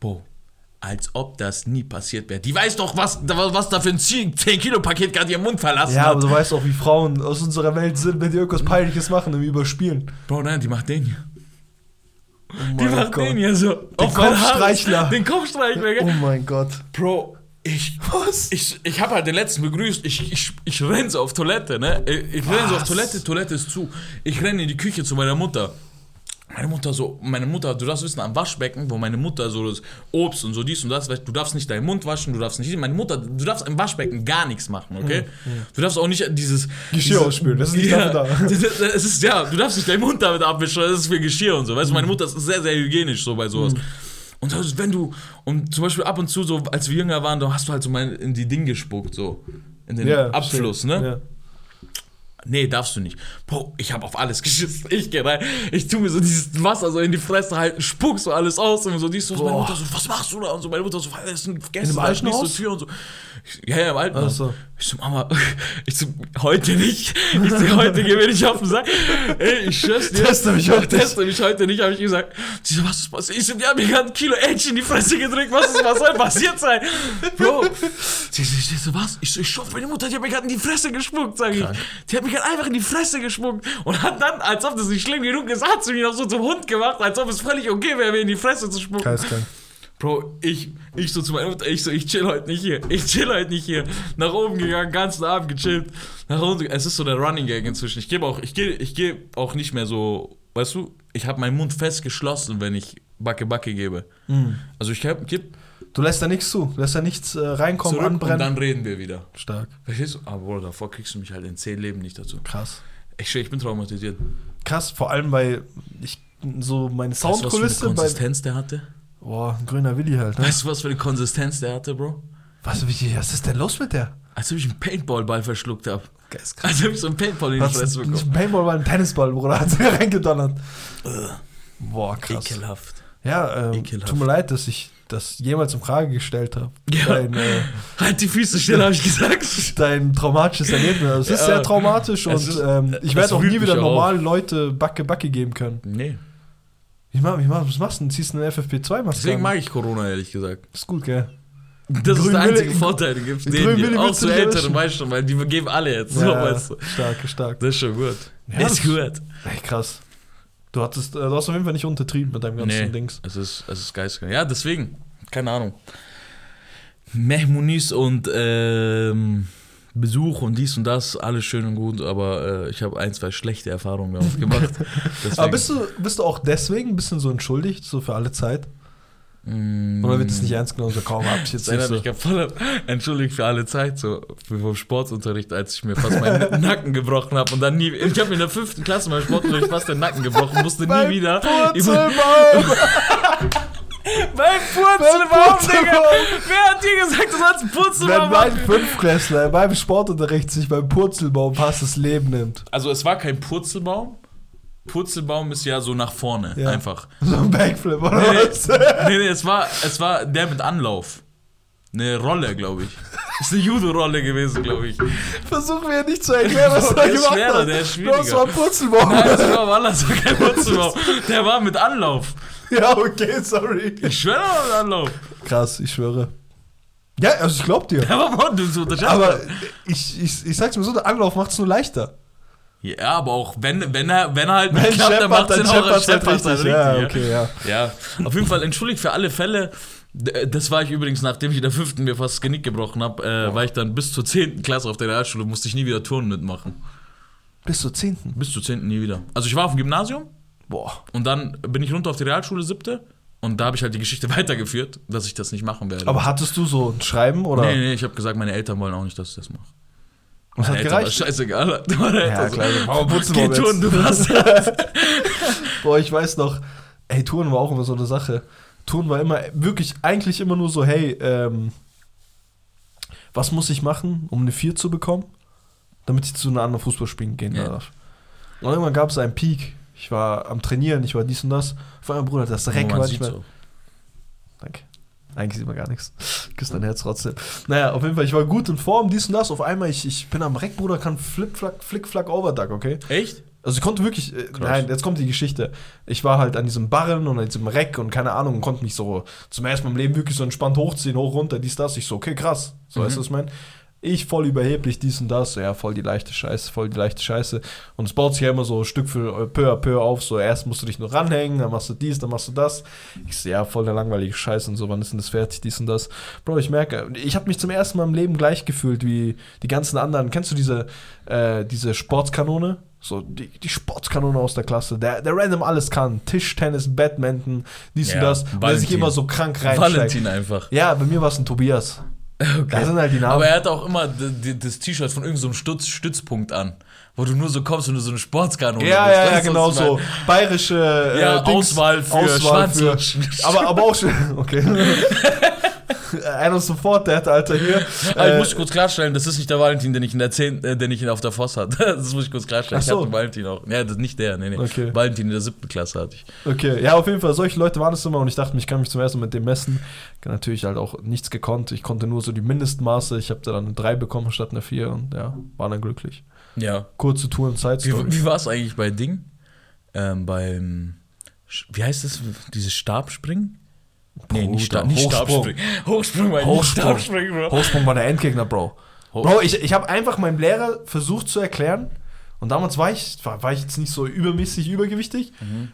Bro, als ob das nie passiert wäre. Die weiß doch, was, was da für ein 10-Kilo-Paket gerade ihren Mund verlassen Ja, aber hat. du weißt auch, wie Frauen aus unserer Welt sind, wenn die irgendwas Peinliches machen im Überspielen. Bro, nein, die macht den hier. Oh Die macht Gott. den hier so. Den Kopfstreichler. Den Kopfstreichler, gell. Oh mein Gott. Bro, ich. Was? Ich, ich habe halt den letzten begrüßt. Ich, ich, ich renn so auf Toilette, ne? Ich, ich renn so auf? Toilette, Toilette ist zu. Ich renn in die Küche zu meiner Mutter. Meine Mutter so, meine Mutter, du darfst wissen, am Waschbecken, wo meine Mutter so das Obst und so dies und das, du darfst nicht deinen Mund waschen, du darfst nicht, meine Mutter, du darfst im Waschbecken gar nichts machen, okay? Du darfst auch nicht dieses Geschirr ausspülen, das ist nicht ja, da. Es ist, ja, du darfst nicht deinen Mund damit abwischen, das ist für Geschirr und so, weißt du, meine Mutter ist sehr, sehr hygienisch so bei sowas. Und also, wenn du, und zum Beispiel ab und zu, so als wir jünger waren, da hast du halt so mal in die Ding gespuckt, so. In den Ja, Abfluss, stimmt. ne? Ja. Nee, darfst du nicht. Bro, ich hab auf alles geschissen. Ich geh rein, ich tu mir so dieses Wasser so in die Fresse halten, spuck so alles aus und so dies und so. Meine. Mutter so, was machst du da? Und so, meine Mutter so, was ist denn In Gäste, dem da alten Haus? die Tür und so. Ich, ja, ja, im alten Ach Haus. so. Ich so, Mama, ich so, heute nicht. Ich so, heute gehen wir nicht auf den Sack. Ey, ich schwör's dir. Teste mich heute. Teste mich heute nicht, hab ich gesagt. Sie so, was ist passiert? Ich so, die haben mir gerade ein Kilo Edge in die Fresse gedrückt. Was ist, was soll passiert sein? Bro. Sie so, was? Ich so, ich schwör, meine Mutter, die hat mir gerade in die Fresse gespuckt, sag ich. Die hat gerade einfach in die Fresse gespuckt. Und hat dann, als ob das nicht schlimm genug ist, hat sie mich noch so zum Hund gemacht, als ob es völlig okay wäre, mir in die Fresse zu spucken. Geistkrank. Bro, ich, ich so zu meiner Mutter, ich so, ich chill heute nicht hier. Ich chill heute nicht hier. Nach oben gegangen, ganzen Abend gechillt. Nach unten, es ist so der Running Gag inzwischen. Ich gebe auch, ich gehe, ich gehe auch nicht mehr so, weißt du, ich habe meinen Mund fest geschlossen, wenn ich Backe Backe gebe. Also ich gib Du lässt da nichts zu, du lässt da nichts äh, reinkommen, zurück und anbrennen. dann reden wir wieder. Stark. Verstehst du? Aber Bro, davor kriegst du mich halt in zehn Leben nicht dazu. Krass. Ich ich bin traumatisiert. Krass, vor allem, weil ich so meine Weißt du, was für eine Soundkulisse. Konsistenz der hatte? Boah, ein grüner Willi halt, ne? Weißt du, was für eine Konsistenz der hatte, Bro? Was, wie, was ist denn los mit der? Als ob ich einen Paintballball verschluckt habe. Geistkrank. Als ob ich so einen Paintball in die Fresse nicht bekommen. ein Paintball, war ein Tennisball, Bruder, hat sie reingedonnert. Boah, krass. Ekelhaft. Ja, ähm, Ekelhaft. tut mir leid, dass ich das jemals in Frage gestellt habe. Ja. Dein, äh, Halt die Füße still, habe ich gesagt. dein traumatisches Erlebnis. Es ist Ja. sehr traumatisch Es und ist- ähm, ich werde auch nie wieder auch normal Leute Backe Backe geben können. Nee. Wie mach, wie mach, was machst du denn? Ziehst du eine FFP2-Maske Deswegen mag ich Corona, ehrlich gesagt. Ist gut, gell? Das ist Grün der will- einzige Vorteil, den gibt es. Auch zu älteren weißt du, weil die geben alle jetzt. So, Ja, weißt du. stark, stark. Das ist schon gut. Ja, ist gut. Ey, krass. Du, hattest, äh, du hast auf jeden Fall nicht untertrieben mit deinem ganzen Nee, Dings. es ist, es ist geistig. Ja, deswegen. Keine Ahnung. Mehmunis und ähm, Besuch und dies und das, alles schön und gut, aber äh, ich habe ein, zwei schlechte Erfahrungen damit gemacht. Aber bist du, bist du auch deswegen ein bisschen so entschuldigt, so für alle Zeit? Mm, Oder wird es nicht ernst genommen, so kaum hab ich jetzt Das erinnert mich so. gerade voll entschuldigt für alle Zeit, so vom Sportunterricht, als ich mir fast meinen Nacken gebrochen habe und dann nie. Ich habe mir in der fünften Klasse beim Sportunterricht fast den Nacken gebrochen, musste nie wieder. Purzelbaum! Beim Purzelbaum. Digga! Wer hat dir gesagt, du sollst einen Wenn Purzelbaum mein machen? Fünfklässler beim Sportunterricht sich beim Purzelbaum fast das Leben nimmt. Also, es war kein Purzelbaum. Purzelbaum ist ja so nach vorne, Ja. einfach. So ein Backflip, oder Nee, was? nee, nee, es war, es war der mit Anlauf. Eine Rolle, glaube ich. Ist eine Judo-Rolle gewesen, glaube ich. Versuch mir nicht zu erklären, was Der er gemacht schwerer, hat. der ist schwieriger. mal einen Purzelbaum. Nein, das war aber das war kein Purzelbaum. Der war mit Anlauf. Ja, okay, sorry. Ich schwöre, der war mit Anlauf. Krass, ich schwöre. Ja, also ich glaub dir. War Mann, du so. Aber ich, ich, ich sag's mir so, der Anlauf macht's nur leichter. Ja, aber auch wenn, wenn er, wenn er halt Wenn nicht klappt, dann macht es auch scheppert's halt richtig. Ja, okay, ja. ja. auf jeden Fall entschuldigt für alle Fälle. D- Das war ich übrigens, nachdem ich in der fünften mir fast das Genick gebrochen habe, äh, war ich dann bis zur zehnten Klasse auf der Realschule, musste ich nie wieder Turnen mitmachen. Bis zur 10. Bis zur zehnten nie wieder. Also ich war auf dem Gymnasium Boah. und dann bin ich runter auf die Realschule siebte und da habe ich halt die Geschichte weitergeführt, dass ich das nicht machen werde. Aber hattest du so ein Schreiben oder? nee, nee, ich habe gesagt, meine Eltern wollen auch nicht, dass ich das mache. Was hat Meine Eltern war gereicht? scheißegal. Eltern Ja, so, klar. Aber putzen Geh turnen, du was? Boah, ich weiß noch, ey, Touren war auch immer so eine Sache. Touren war immer, wirklich, eigentlich immer nur so, hey, ähm, was muss ich machen, um eine 4 zu bekommen, damit ich zu einer anderen Fußballspielen gehen Ja. darf. Und irgendwann gab es einen Peak. Ich war am Trainieren, ich war dies und das. Vor allem, Bruder, das Reck war nicht mehr. auch. Danke. Eigentlich sieht man gar nichts. Küss dein Herz trotzdem. Naja, auf jeden Fall, ich war gut in Form, dies und das. Auf einmal, ich, ich bin am Reck, Bruder, kann Flip-Flack, Flick-Flack, Overduck, okay? Echt? Also ich konnte wirklich, äh, nein, jetzt kommt die Geschichte. Ich war halt an diesem Barren und an diesem Reck und keine Ahnung und konnte mich so zum ersten Mal im Leben wirklich so entspannt hochziehen, hoch, runter, dies, das. Ich so, okay, krass. So, weißt du, was ich meine? Ich voll überheblich, dies und das. Ja, voll die leichte Scheiße, voll die leichte Scheiße. Und es baut sich ja immer so Stück für peu à peu auf. So, erst musst du dich nur ranhängen, dann machst du dies, dann machst du das. Ich so, ja, voll der langweilige Scheiße und so, wann ist denn das fertig, dies und das. Bro, ich merke, ich habe mich zum ersten Mal im Leben gleich gefühlt wie die ganzen anderen. Kennst du diese, äh, diese Sportskanone? So, die, die Sportskanone aus der Klasse, der, der random alles kann. Tischtennis, Badminton, dies Ja, und das. Und der sich immer so krank reinsteigt. Valentin einfach. Ja, bei mir war es ein Tobias. Da sind halt die Namen. Aber er hat auch immer das T-Shirt von irgendeinem so Stütz Stützpunkt an, wo du nur so kommst und du so eine Sportskanone ja, bist. ja, ja, genau so. Bayerische äh, Ja, Dings, Auswahl für Auswahl Schwanz für, aber, aber auch schon. Okay. Einer sofort, der hat Alter hier. Aber ich äh, muss kurz klarstellen, das ist nicht der Valentin, den ich in der 10, äh, den ich auf der Voss hatte. Das muss ich kurz klarstellen. Ach so. Ich hatte Valentin auch. Ja, das ist nicht der, nee, nee. Okay. Valentin in der siebten Klasse hatte ich. Okay, ja, auf jeden Fall, solche Leute waren es immer und ich dachte, ich kann mich zum ersten Mal mit dem messen. Natürlich halt auch nichts gekonnt. Ich konnte nur so die Mindestmaße. Ich habe da dann eine 3 bekommen statt eine 4 und ja, war dann glücklich. Ja. Kurze Touren, Zeit. Wie, wie war es eigentlich bei Ding? Ähm, beim, wie heißt das, dieses Stabspringen? Nee, nicht, Stab, nicht Hochsprung. Stabspringen. Hochsprung, mein Hochsprung. Stabspringen, Bro. Hochsprung war der Endgegner, Bro. Bro, ich, ich habe einfach meinem Lehrer versucht zu erklären. Und damals war ich, war, war ich jetzt nicht so übermäßig übergewichtig.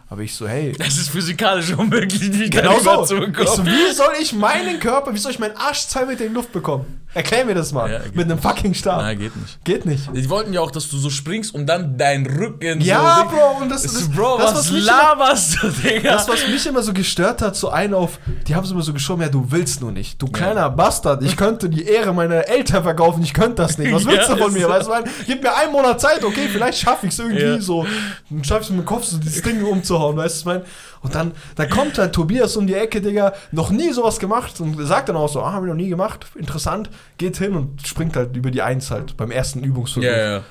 Aber ich so, hey, Es ist physikalisch unmöglich, die Genau so. zu Ich so, bekommen. wie soll ich meinen Körper, wie soll ich meinen Arsch zwei Meter in die Luft bekommen? Erklär mir das mal. Ja, mit einem fucking Stab. Nein, geht nicht. Geht nicht. Die wollten ja auch, dass du so springst und dann dein Rücken Ja, so. Bro, und das, Das, das, Bro, das, was, immer, laberst du, Digga? das, was mich immer so gestört hat, so ein auf, die haben es immer so geschoben, ja, du willst nur nicht. Du kleiner Bastard, ich könnte die Ehre meiner Eltern verkaufen, ich könnte das nicht. Was willst du von ist mir? so. Weißt du, gib mir einen Monat Zeit, okay, vielleicht schaffe ich es irgendwie so. Dann schaffe ich es mit dem Kopf, so dieses Ding umzuhauen, weißt du, mein. Und dann, dann kommt halt Tobias um die Ecke, Digga, noch nie sowas gemacht und sagt dann auch so, ah, haben wir noch nie gemacht, interessant, geht hin und springt halt über die Eins halt beim ersten Übungsversuch. ja, ja.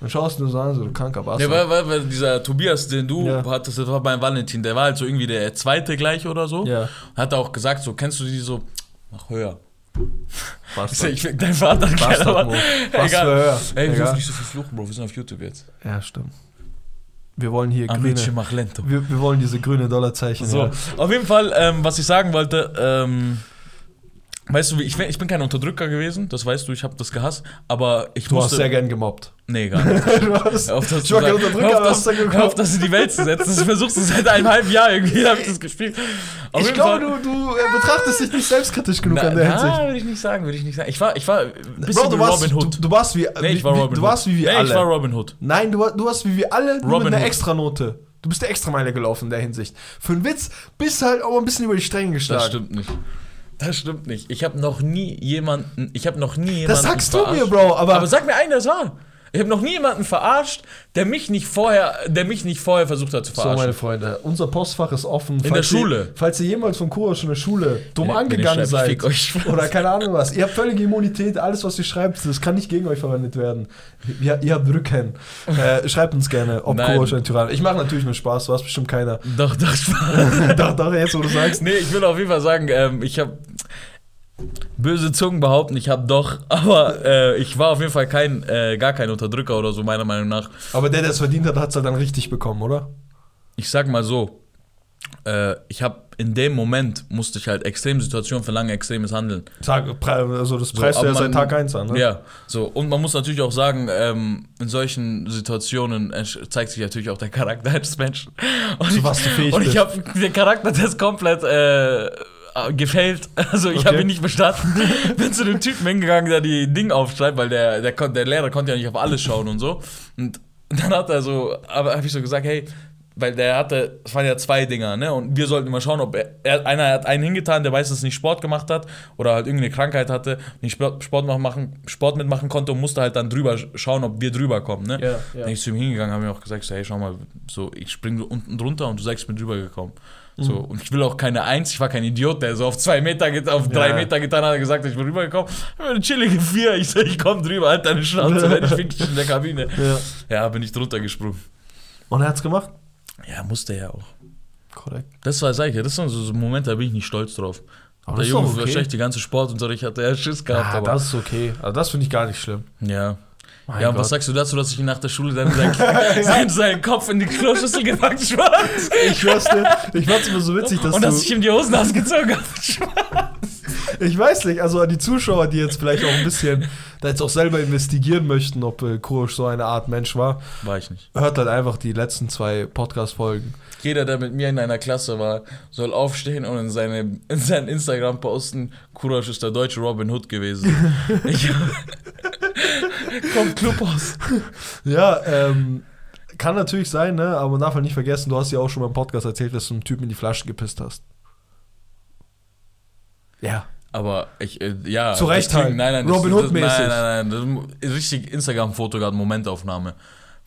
Dann schaust du so an, so du kranker Bastard. Ja, weil, weil, dieser Tobias, den du Ja. hattest, das war beim Valentin, der war halt so irgendwie der zweite gleich oder so. Ja. Hat auch gesagt, so, kennst du die so, mach höher. Bastard. Ich find dein Vater Bastard aber Move. Was egal. Ey, wir dürfen nicht so viel fluchen, Bro, wir sind auf YouTube jetzt. Ja, stimmt. Wir wollen hier Amici grüne, mach lento. wir, wir wollen diese grüne Dollarzeichen. So, ja. auf jeden Fall, ähm, was ich sagen wollte, ähm, weißt du, wie- ich, bin- ich bin kein Unterdrücker gewesen, das weißt du, ich habe das gehasst, aber ich Du musste... hast sehr gern gemobbt. Nee, gar nicht. du hast, auf, das ich war kein. Unterdrücker, Hör auf, aber das, hast du hör auf, das in die Welt zu setzen. Das versuchst du seit einem halben Jahr irgendwie, habe ich das gespielt. Auf Ich glaube, Fall- du, du äh, betrachtest dich nicht selbstkritisch genug Na, an der na, Hinsicht. würde ich nicht sagen, würde ich nicht sagen. Ich war, ich war ein bisschen Bro, du wie warst, Robin du, Hood. du warst wie, nee, wie, ich war wie Robin du Hood. warst wie wir nee, alle. ich war Robin Hood. Nein, du, du warst wie wir alle, nur Robin mit einer Hood. Extranote. Du bist der Extrameile gelaufen in der Hinsicht. Für einen Witz bist du halt auch ein bisschen über die Stränge geschlagen. Das stimmt nicht. Das stimmt nicht. Ich habe noch nie jemanden, ich habe noch nie jemanden Das sagst du mir, Bro, aber- aber sag mir einen, das war. Ich habe noch nie jemanden verarscht, der mich nicht vorher, der mich nicht vorher versucht hat zu So, verarschen. meine Freunde, unser Postfach ist offen. der Falls Schule. Ihr, falls ihr jemals von Kurasch in der Schule dumm ihr angegangen seid. fick euch. Oder keine Ahnung was. Ihr habt völlige Immunität. Alles, was ihr schreibt, das kann nicht gegen euch verwendet werden. Ihr, ihr habt Rücken. Äh, schreibt uns gerne, ob Nein. Kurasch ein Tyrann Ich mache natürlich nur Spaß. Du hast bestimmt keiner. doch, doch, Spaß. doch, doch, jetzt, wo du sagst. Nee, ich will auf jeden Fall sagen, ähm, ich habe böse Zungen behaupten, ich habe doch, aber äh, ich war auf jeden Fall kein, äh, gar kein Unterdrücker oder so, meiner Meinung nach. Aber der, der es verdient hat, hat es halt dann richtig bekommen, oder? Ich sag mal so, äh, ich habe in dem Moment musste ich halt Extremsituationen verlangen, extremes Handeln. Sag, also das preist aber du ja seit Tag 1 an, ne? Ja, so. Und man muss natürlich auch sagen, ähm, in solchen Situationen zeigt sich natürlich auch der Charakter eines Menschen. Und Zu was du fähig Und ich habe den Charaktertest komplett äh, gefällt. Also ich Okay. habe ihn nicht bestanden. Bin zu dem Typen hingegangen, der die Dinge aufschreibt, weil der, der, der Lehrer konnte ja nicht auf alles schauen und so. Und dann hat er so, aber habe ich so gesagt, hey, weil der hatte, es waren ja zwei Dinger, ne? Und wir sollten immer schauen, ob er, er einer hat einen hingetan, der weiß, dass er nicht Sport gemacht hat oder halt irgendeine Krankheit hatte, nicht Sport, Sport, machen, Sport mitmachen konnte und musste halt dann drüber sch- schauen, ob wir drüber kommen, ne? Ja, ja. Dann bin ich zu ihm hingegangen, habe mir auch gesagt, so, hey, schau mal, so, ich springe unten drunter und du sagst, ich bin drüber gekommen. So, Mhm. und ich will auch keine Eins, ich war kein Idiot, der so auf zwei Meter, auf drei Ja. Meter getan hat, gesagt, ich bin rübergekommen. Ich bin eine chillige Vier, ich so, ich komm drüber, halt deine Schnauze, wenn ich fix dich in der Kabine. Ja. Ja, bin ich drunter gesprungen. Und er hat's gemacht? Ja, musste er auch. Korrekt. Das war, sag ich ja, das sind so, Momente, da bin ich nicht stolz drauf. Aber der Junge, okay. wahrscheinlich die ganze Sportunterricht hatte er Schiss gehabt, Ja, aber. das ist okay. Also das finde ich gar nicht schlimm. ja. Mein ja, und was sagst du dazu, dass ich ihn nach der Schule dann seinen, seinen, seinen Kopf in die Kloschüssel gepackt schwarz? Ich schwör's dir, ich fand's immer so witzig, dass und dass ich ihm die Hosen ausgezogen habe. Ich weiß nicht, also an die Zuschauer, die jetzt vielleicht auch ein bisschen da jetzt auch selber investigieren möchten, ob äh, Kurosch so eine Art Mensch war, War ich nicht. hört halt einfach die letzten zwei Podcast-Folgen. Jeder, der mit mir in einer Klasse war, soll aufstehen und in, seine, in sein Instagram posten, Kurosch ist der deutsche Robin Hood gewesen. ich, kommt Clubhaus. Ja, ähm, kann natürlich sein, ne? aber man darf halt nicht vergessen, du hast ja auch schon mal im Podcast erzählt, dass du einem Typen in die Flasche gepisst hast. Ja. Aber ich, äh, ja. Zu Recht halt. Nein, nein, Robin Hood-mäßig. Nein, nein, nein. Das ist richtig Instagram-Foto gerade, Momentaufnahme.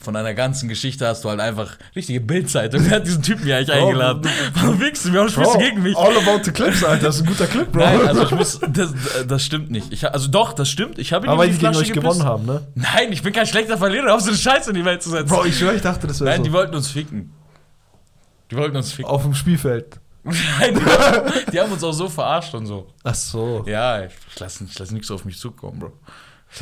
Von einer ganzen Geschichte hast du halt einfach richtige Bildzeitung. Wer hat diesen Typen hier eigentlich eingeladen? Warum wickst du? Warum sprichst du gegen mich? All about the clips, Alter. Das ist ein guter Clip, Bro. Nein, also ich muss, das, das stimmt nicht. Ich, also doch, das stimmt. Ich habe ihn aber die die gegen euch gepisst. gewonnen haben, ne? Nein, ich bin kein schlechter Verlierer, auf so eine Scheiße in die Welt zu setzen. Bro, ich schwör, ich dachte, das wäre Nein, so. die wollten uns ficken. Die wollten uns ficken. Auf dem Spielfeld. Nein, die, die haben uns auch so verarscht und so. Ach so. Ja, ich lasse ich lass nichts auf mich zukommen, Bro.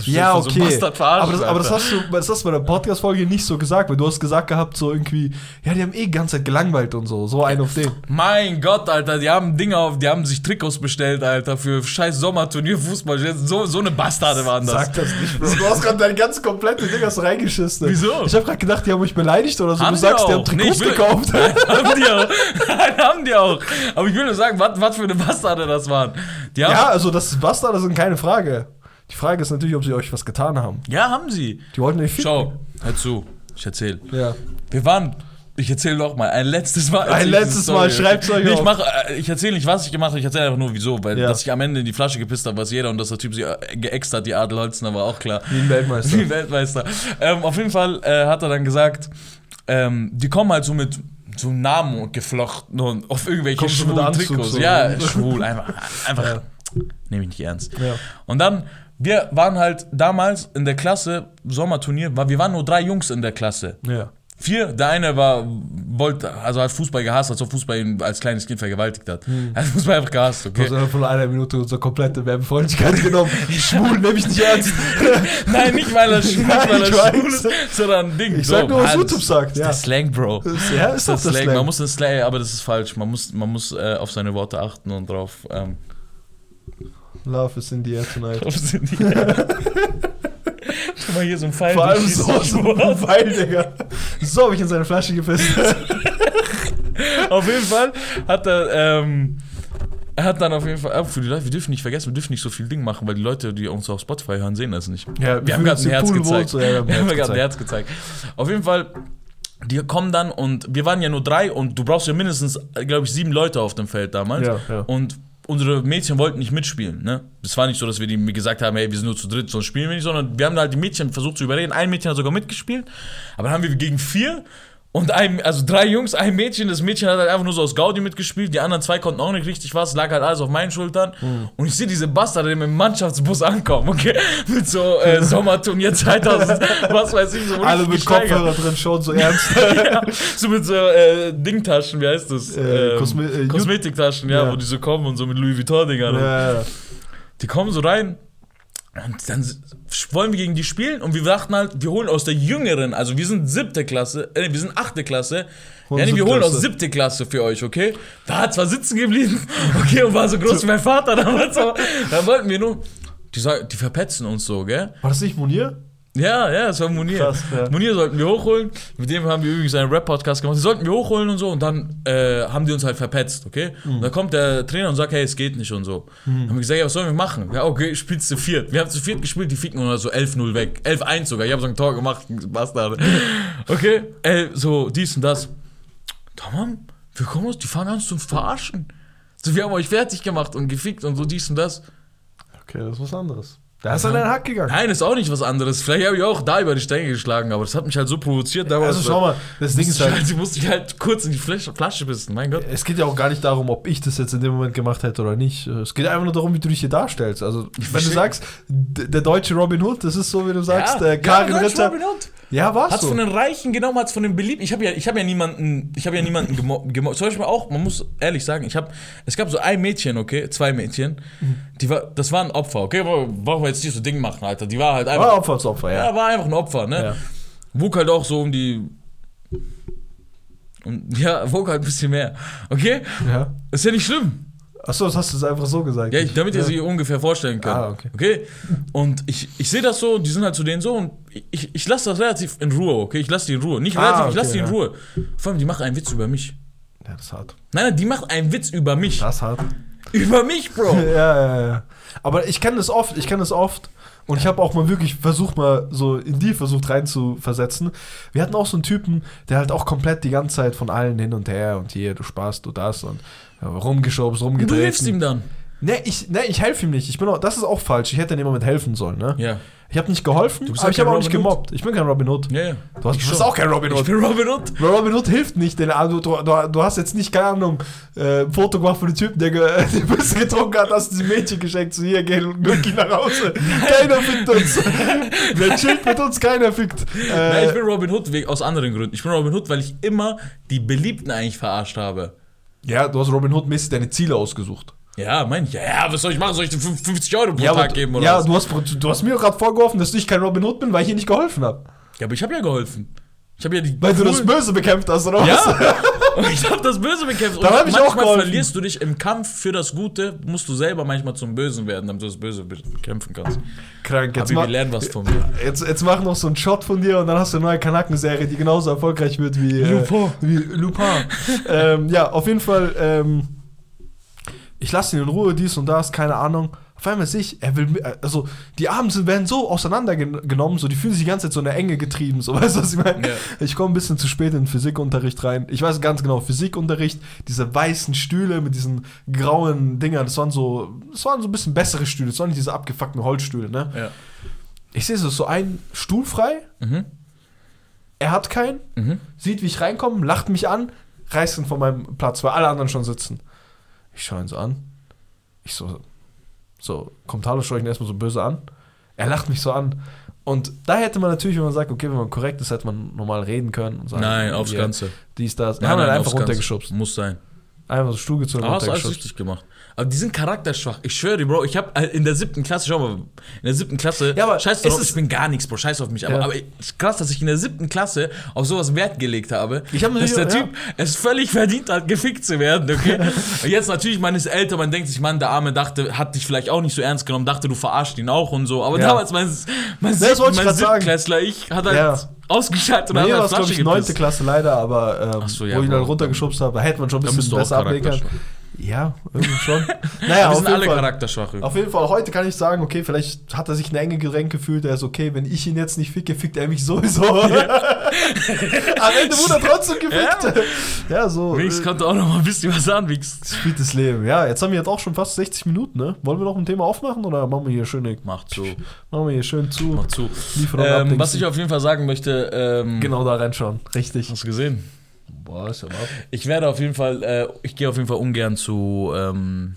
Ja, so okay. Verarschen, aber, das, aber das hast du das hast du bei der Podcast-Folge nicht so gesagt, weil du hast gesagt gehabt, so irgendwie, ja, die haben eh die ganze Zeit gelangweilt und so. So ein auf den. Mein Gott, Alter, die haben Dinge auf, die haben sich Trikots bestellt, Alter, für scheiß Sommerturnier Fußball. So, so eine Bastarde waren das. Sag das nicht, Bro. Du hast gerade deine ganze komplette Ding hast reingeschissen. Wieso? Ich habe gerade gedacht, die haben mich beleidigt oder so. Haben du sagst, die auch. haben Trikots Nee, will- gekauft. Nein, haben die auch. Nein, haben die auch. Aber ich will nur sagen, was, was für eine Bastarde das waren. Die Ja, also das ist Bastarde sind keine Frage. Die Frage ist natürlich, ob sie euch was getan haben. ja, haben sie. Die wollten nicht ficken. Schau, hör zu. Ich erzähl. Ja. Wir waren. Ich erzähle noch mal, ein letztes Mal. Ein letztes Mal, Story. schreibt's euch nee, ich mach, äh, Ich erzähle nicht, was ich gemacht habe, ich erzähle einfach nur wieso, weil Ja. dass ich am Ende in die Flasche gepisst habe, weiß jeder und dass der Typ sie äh, geäxt hat, die Adel Holzner, war auch klar. Wie ein Weltmeister. Wie ein Weltmeister. Ähm, auf jeden Fall äh, hat er dann gesagt, ähm, die kommen halt so mit so Namen geflochten und auf irgendwelche schwulen Trikots. so. Ja, schwul, einfach, einfach Ja. nehme ich nicht ernst. Ja. Und dann, wir waren halt damals in der Klasse, Sommerturnier, wir waren nur drei Jungs in der Klasse. Ja. Vier, der eine war, wollte, also hat Fußball gehasst, als ob Fußball ihn als kleines Kind vergewaltigt hat. Er hat Fußball einfach gehasst, Du okay? hast innerhalb von einer Minute unsere komplette Werbefreundlichkeit genommen. Schwul nehme ich nicht ernst. Nein, nicht weil er schwul, Nein, weil er schwul ist, sondern ein Ding. Ich sag nur, was YouTube sagt, Das ja. ist der Slang, Bro. Das ist- ja, ist Das ist das Slang. Slang. Man muss den Slang, aber das ist falsch. Man muss, man muss äh, auf seine Worte achten und drauf. Ähm, Love is in the air tonight. drauf sind die. Guck mal hier so ein Pfeil. Vor allem so, so ein Pfeil, Digga. So habe ich in seine Flasche gepisst. Auf jeden Fall hat er, ähm, er hat dann auf jeden Fall, äh, für die Leute, wir dürfen nicht vergessen, wir dürfen nicht so viel Ding machen, weil die Leute, die uns auf Spotify hören, sehen das nicht. Ja, wir haben gerade ein Herz gezeigt. So, ja, wir haben gerade ein. Herz gezeigt. Auf jeden Fall, die kommen dann und wir waren ja nur drei und du brauchst ja mindestens, glaube ich, sieben Leute auf dem Feld damals. Ja, ja. Und unsere Mädchen wollten nicht mitspielen. Ne? Es war nicht so, dass wir die gesagt haben, hey, wir sind nur zu dritt, sonst spielen wir nicht, sondern wir haben halt die Mädchen versucht zu überreden. Ein Mädchen hat sogar mitgespielt, aber dann haben wir gegen vier und ein, also drei Jungs, ein Mädchen. Das Mädchen hat halt einfach nur so aus Gaudi mitgespielt. Die anderen zwei konnten auch nicht richtig was. Lag halt alles auf meinen Schultern. Hm. Und ich sehe diese Bastarde die mit dem Mannschaftsbus ankommen, okay? Mit so äh, Sommerturnier 2000, was weiß ich, so Alle richtig mit. Kopfhörer drin, schon so ernst. ja, so mit so äh, Dingtaschen, wie heißt das? Äh, Kosme- äh, Kosmetiktaschen, ja, Ja. wo die so kommen und so mit Louis Vuitton-Dingern. ja, ja. Die kommen so rein Und dann wollen wir gegen die spielen und wir dachten halt, wir holen aus der jüngeren, also wir sind siebte Klasse, äh, wir sind achte Klasse. Ja, nee, wir holen aus siebte Klasse für euch, okay? Da hat zwar sitzen geblieben, okay, und war so groß wie mein Vater damals, aber dann wollten wir nur, die, die verpetzen uns so, gell? War das nicht Munir? Ja, ja, das war Munir. Krass, ja. Munir sollten wir hochholen. Mit dem haben wir übrigens einen Rap-Podcast gemacht. Die sollten wir hochholen und so. Und dann äh, haben die uns halt verpetzt, okay? Mhm. Und dann kommt der Trainer und sagt, hey, es geht nicht und so. Haben wir gesagt, ja, was sollen wir machen? Ja, okay, spielst zu viert. Wir haben zu viert gespielt, die ficken uns so 11-0 weg. 11-1 sogar. Ich habe so ein Tor gemacht, Bastard. Okay, äh, so dies und das. Tamam, wir kommen aus, die fangen an zu verarschen. So, wir haben euch fertig gemacht und gefickt und so dies und das. Okay, das ist was anderes. Da ist an deinen Hack gegangen. Nein, ist auch nicht was anderes. Vielleicht habe ich auch da über die Stränge geschlagen, aber das hat mich halt so provoziert. damals. Also schau mal, das Ding ist ich halt, halt, sie musste ich halt kurz in die Flasche, Flasche bissen, mein Gott. es geht ja auch gar nicht darum, ob ich das jetzt in dem Moment gemacht hätte oder nicht. Es geht einfach nur darum, wie du dich hier darstellst. Also, wenn du verstehe. sagst, d- der deutsche Robin Hood, das ist so, wie du sagst, äh, Karin Deutsch Ritter. Robin Hood. Ja, war's Hat's so. von den Reichen genommen, hat's von den Beliebten. Ich habe ja, ich hab ja niemanden, ich habe ja niemanden gemobbt. Gemo Zum Beispiel auch, man muss ehrlich sagen, ich habe, es gab so ein Mädchen, okay, zwei Mädchen, die war, das war ein Opfer, okay, brauchen wir jetzt nicht so Ding machen, Alter. Die war halt einfach, War Opfer als Opfer, ja. ja, war einfach ein Opfer, ne? Ja. Wog halt auch so um die, um, ja, wog halt ein bisschen mehr, okay? ja. Ist ja nicht schlimm. Achso, das hast du einfach so gesagt. Ja, ich, damit ihr ja. sie ungefähr vorstellen könnt. Ah, okay. okay? Und ich, ich sehe das so, die sind halt zu denen so und ich, ich lasse das relativ in Ruhe, okay? Ich lasse die in Ruhe. Nicht Ah, relativ, ich okay, lasse die in ja. Ruhe. Vor allem, die macht einen Witz über mich. Ja, das ist hart. Nein, nein, die macht einen Witz über mich. Das ist hart. Über mich, Bro. Ja, ja, ja. Aber ich kenne das oft, ich kenne das oft. Und ich habe auch mal wirklich versucht, mal so in die versucht rein zu versetzen. Wir hatten auch so einen Typen, der halt auch komplett die ganze Zeit von allen hin und her und hier, du Spaß, du das und ja, rumgeschubst, Und rumgedreht. du hilfst ihm dann. Ne, ich, ne, ich helfe ihm nicht. Ich bin auch, das ist auch falsch. Ich hätte dem Moment helfen sollen, ne? Ja. Ich habe nicht geholfen, aber ich habe auch nicht Robin gemobbt. Ich bin kein Robin Hood. Ja, ja. Du, hast, Ich du bist auch kein Robin Ich Hood. bin Robin Hood. Weil Robin Hood hilft nicht, denn also, du, du, du hast jetzt nicht, keine Ahnung, äh, ein Foto gemacht von dem Typen, der, ge, der Bisse getrunken hat, hast du diesem Mädchen geschenkt, so hier, geh, geh nach Hause. keiner fickt uns. Wer chillt mit uns, keiner fickt. Nein, ich Äh, bin Robin Hood wegen, aus anderen Gründen. Ich bin Robin Hood, weil ich immer die Beliebten eigentlich verarscht habe. ja, du hast Robin Hood mäßig deine Ziele ausgesucht. Ja, mein ich. Ja, ja, was soll ich machen? Soll ich dir 50 Euro pro Ja, Tag aber, geben oder ja was? du, hast, du hast mir gerade vorgeworfen, dass ich kein Robin Hood bin, weil ich dir nicht geholfen habe. Ja, aber ich habe ja geholfen. Ich habe ja die Weil du das Böse bekämpft hast, oder was? Ja, ich habe das Böse bekämpft. Dann Und hab ich auch manchmal geholfen. verlierst du dich im Kampf für das Gute, musst du selber manchmal zum Bösen werden, damit du das Böse bekämpfen kannst. Krank, jetzt, Habibi, ma lern was von mir. jetzt, jetzt mach noch so einen Shot von dir und dann hast du eine neue Kanaken-Serie, die genauso erfolgreich wird wie äh, Lupin. Wie Lupin. ähm, ja, auf jeden Fall, ähm, ich lasse ihn in Ruhe, dies und das, keine Ahnung. Auf einmal sehe ich, er will, mi- also die sind, werden so auseinandergenommen, so die fühlen sich die ganze Zeit so in der Enge getrieben, so weißt du, was ich meine? Ja. Ich komme ein bisschen zu spät in den Physikunterricht rein. Ich weiß ganz genau, Physikunterricht, diese weißen Stühle mit diesen grauen Dingern, das waren so, das waren so ein bisschen bessere Stühle, das waren nicht diese abgefuckten Holzstühle, ne? Ja. Ich sehe so, so einen Stuhl frei, Mhm. er hat keinen, Mhm. sieht, wie ich reinkomme, lacht mich an, reißt ihn von meinem Platz, weil alle anderen schon sitzen. Ich schaue ihn so an. Ich so, so, kommt Hallo, schaue ich ihn erstmal so böse an. Er lacht mich so an. Und da hätte man natürlich, wenn man sagt, okay, wenn man korrekt ist, hätte man normal reden können. Und sagen, Nein, aufs hier, Ganze. Dies, das. Nein, nein, halt einfach aufs Ganze. runtergeschubst. Muss sein. Einfach so Stuhl gezogen Aber hast du alles runtergeschubst. richtig gemacht. Aber die sind charakterschwach. Ich schwöre dir, Bro, ich habe in der siebten Klasse, schau mal, in der siebten Klasse, Ja, aber scheiß drauf, ich bin gar nichts, Bro, scheiß auf mich. Aber, Ja. aber krass, dass ich in der siebten Klasse auf sowas Wert gelegt habe, Ich hab dass der Typ es völlig verdient hat, gefickt zu werden, okay? Und jetzt natürlich, man ist älter, man denkt sich, Mann, der Arme dachte, hat dich vielleicht auch nicht so ernst genommen, dachte, du verarscht ihn auch und so. Aber Ja. damals, mein, mein, das ich mein. Siebtklässler, ich, hat halt Ja. ausgeschaltet und Bei hat halt Flasche ich, 9. gepisst. Klasse leider, aber ähm, so, ja, wo ich ihn dann runtergeschubst habe, hätte man schon ein bisschen besser ablegen können. Ja, irgendwie schon. Wir naja, auf sind alle Fall. charakterschwach. irgendwie. Auf jeden Fall, heute kann ich sagen, okay, vielleicht hat er sich in eine Enge gedrängt gefühlt. Er ist okay, wenn ich ihn jetzt nicht ficke, fickt er mich sowieso. Am Ende wurde er trotzdem gefickt. Ja, so. Wenigstens Äh, konnte auch noch mal ein bisschen was anwichsen. spielt das Leben. Ja, jetzt haben wir jetzt auch schon fast 60 Minuten, ne? Wollen wir noch ein Thema aufmachen oder machen wir hier schön, Macht zu. machen wir hier schön zu? Mach zu. Ähm, was ich auf jeden Fall sagen möchte, ähm, Genau da reinschauen. Richtig. hast du gesehen? Boah, ist ja mal. Ich werde auf jeden Fall, äh, ich gehe auf jeden Fall ungern zu, ähm,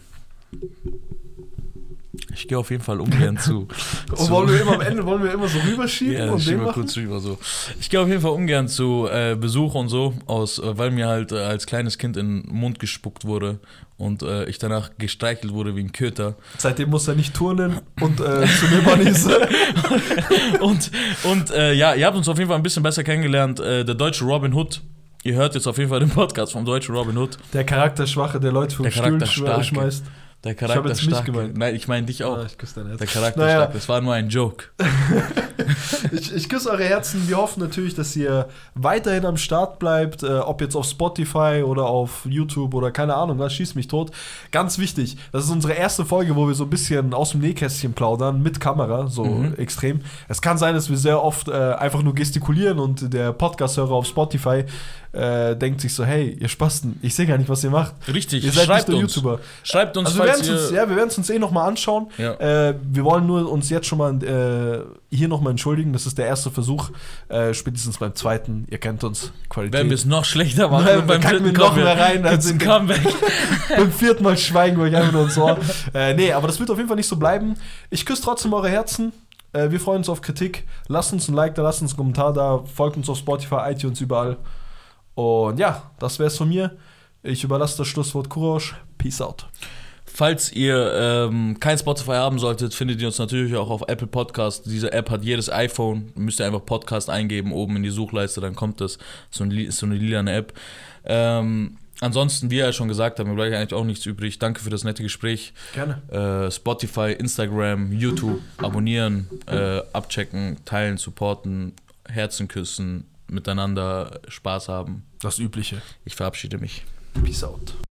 Ich gehe auf jeden Fall ungern zu. Und wollen wir immer am Ende wollen wir immer so rüberschieben Ja, und den machen? kurz rüber so. Ich gehe auf jeden Fall ungern zu äh, Besuch und so, aus, äh, weil mir halt äh, als kleines Kind in den Mund gespuckt wurde und äh, ich danach gestreichelt wurde wie ein Köter. Seitdem muss er nicht turnen und äh, zu mir und und äh, ja, ihr habt uns auf jeden Fall ein bisschen besser kennengelernt. Äh, der deutsche Robin Hood. Ihr hört jetzt auf jeden Fall den Podcast vom deutschen Robin Hood. Der Charakterschwache, der Leute vom Der Stuhl Charakterstarke. schmeißt. Der Charakter jetzt mich stark. gemeint. Nein, ich meine dich auch. Ah, ich küsse dein Herz. Der Charakter Naja. stark. Das war nur ein Joke. Ich, ich küsse eure Herzen. Wir hoffen natürlich, dass ihr weiterhin am Start bleibt, äh, ob jetzt auf Spotify oder auf YouTube oder keine Ahnung, was schießt mich tot. Ganz wichtig, das ist unsere erste Folge, wo wir so ein bisschen aus dem Nähkästchen plaudern mit Kamera, so Mhm. extrem. Es kann sein, dass wir sehr oft äh, einfach nur gestikulieren und der Podcast-Hörer auf Spotify äh, denkt sich so, hey, ihr Spasten, ich sehe gar nicht, was ihr macht. Richtig. Ihr seid Schreibt nicht nur uns. YouTuber. Schreibt uns, Also wir falls werden uns, ja, wir werden es uns eh nochmal anschauen. Ja. Äh, wir wollen nur uns jetzt schon mal äh, hier nochmal entschuldigen. Das ist der erste Versuch. Äh, spätestens beim zweiten. Ihr kennt uns. Qualität. Werden wir es noch schlechter machen Nein, beim dritten wir noch mehr rein, als in- Comeback. beim vierten Mal schweigen wir euch einfach nur ins Ohr. äh, nee, aber das wird auf jeden Fall nicht so bleiben. Ich küsse trotzdem eure Herzen. Äh, wir freuen uns auf Kritik. Lasst uns ein Like da, lasst uns einen Kommentar da. Folgt uns auf Spotify, iTunes, überall. Und ja, das wär's von mir. Ich überlasse das Schlusswort Kurosch. Peace out. Falls ihr ähm, kein Spotify haben solltet, findet ihr uns natürlich auch auf Apple Podcast. Diese App hat jedes iPhone. Müsst ihr einfach Podcast eingeben, oben in die Suchleiste, dann kommt das. So, ein, ist so eine lilane App. Ähm, ansonsten, wie er schon gesagt hat, mir bleibt eigentlich auch nichts übrig. Danke für das nette Gespräch. Gerne. Äh, Spotify, Instagram, YouTube, abonnieren, äh, abchecken, teilen, supporten, Herzen küssen, miteinander Spaß haben. Das Übliche. Ich verabschiede mich. Peace out.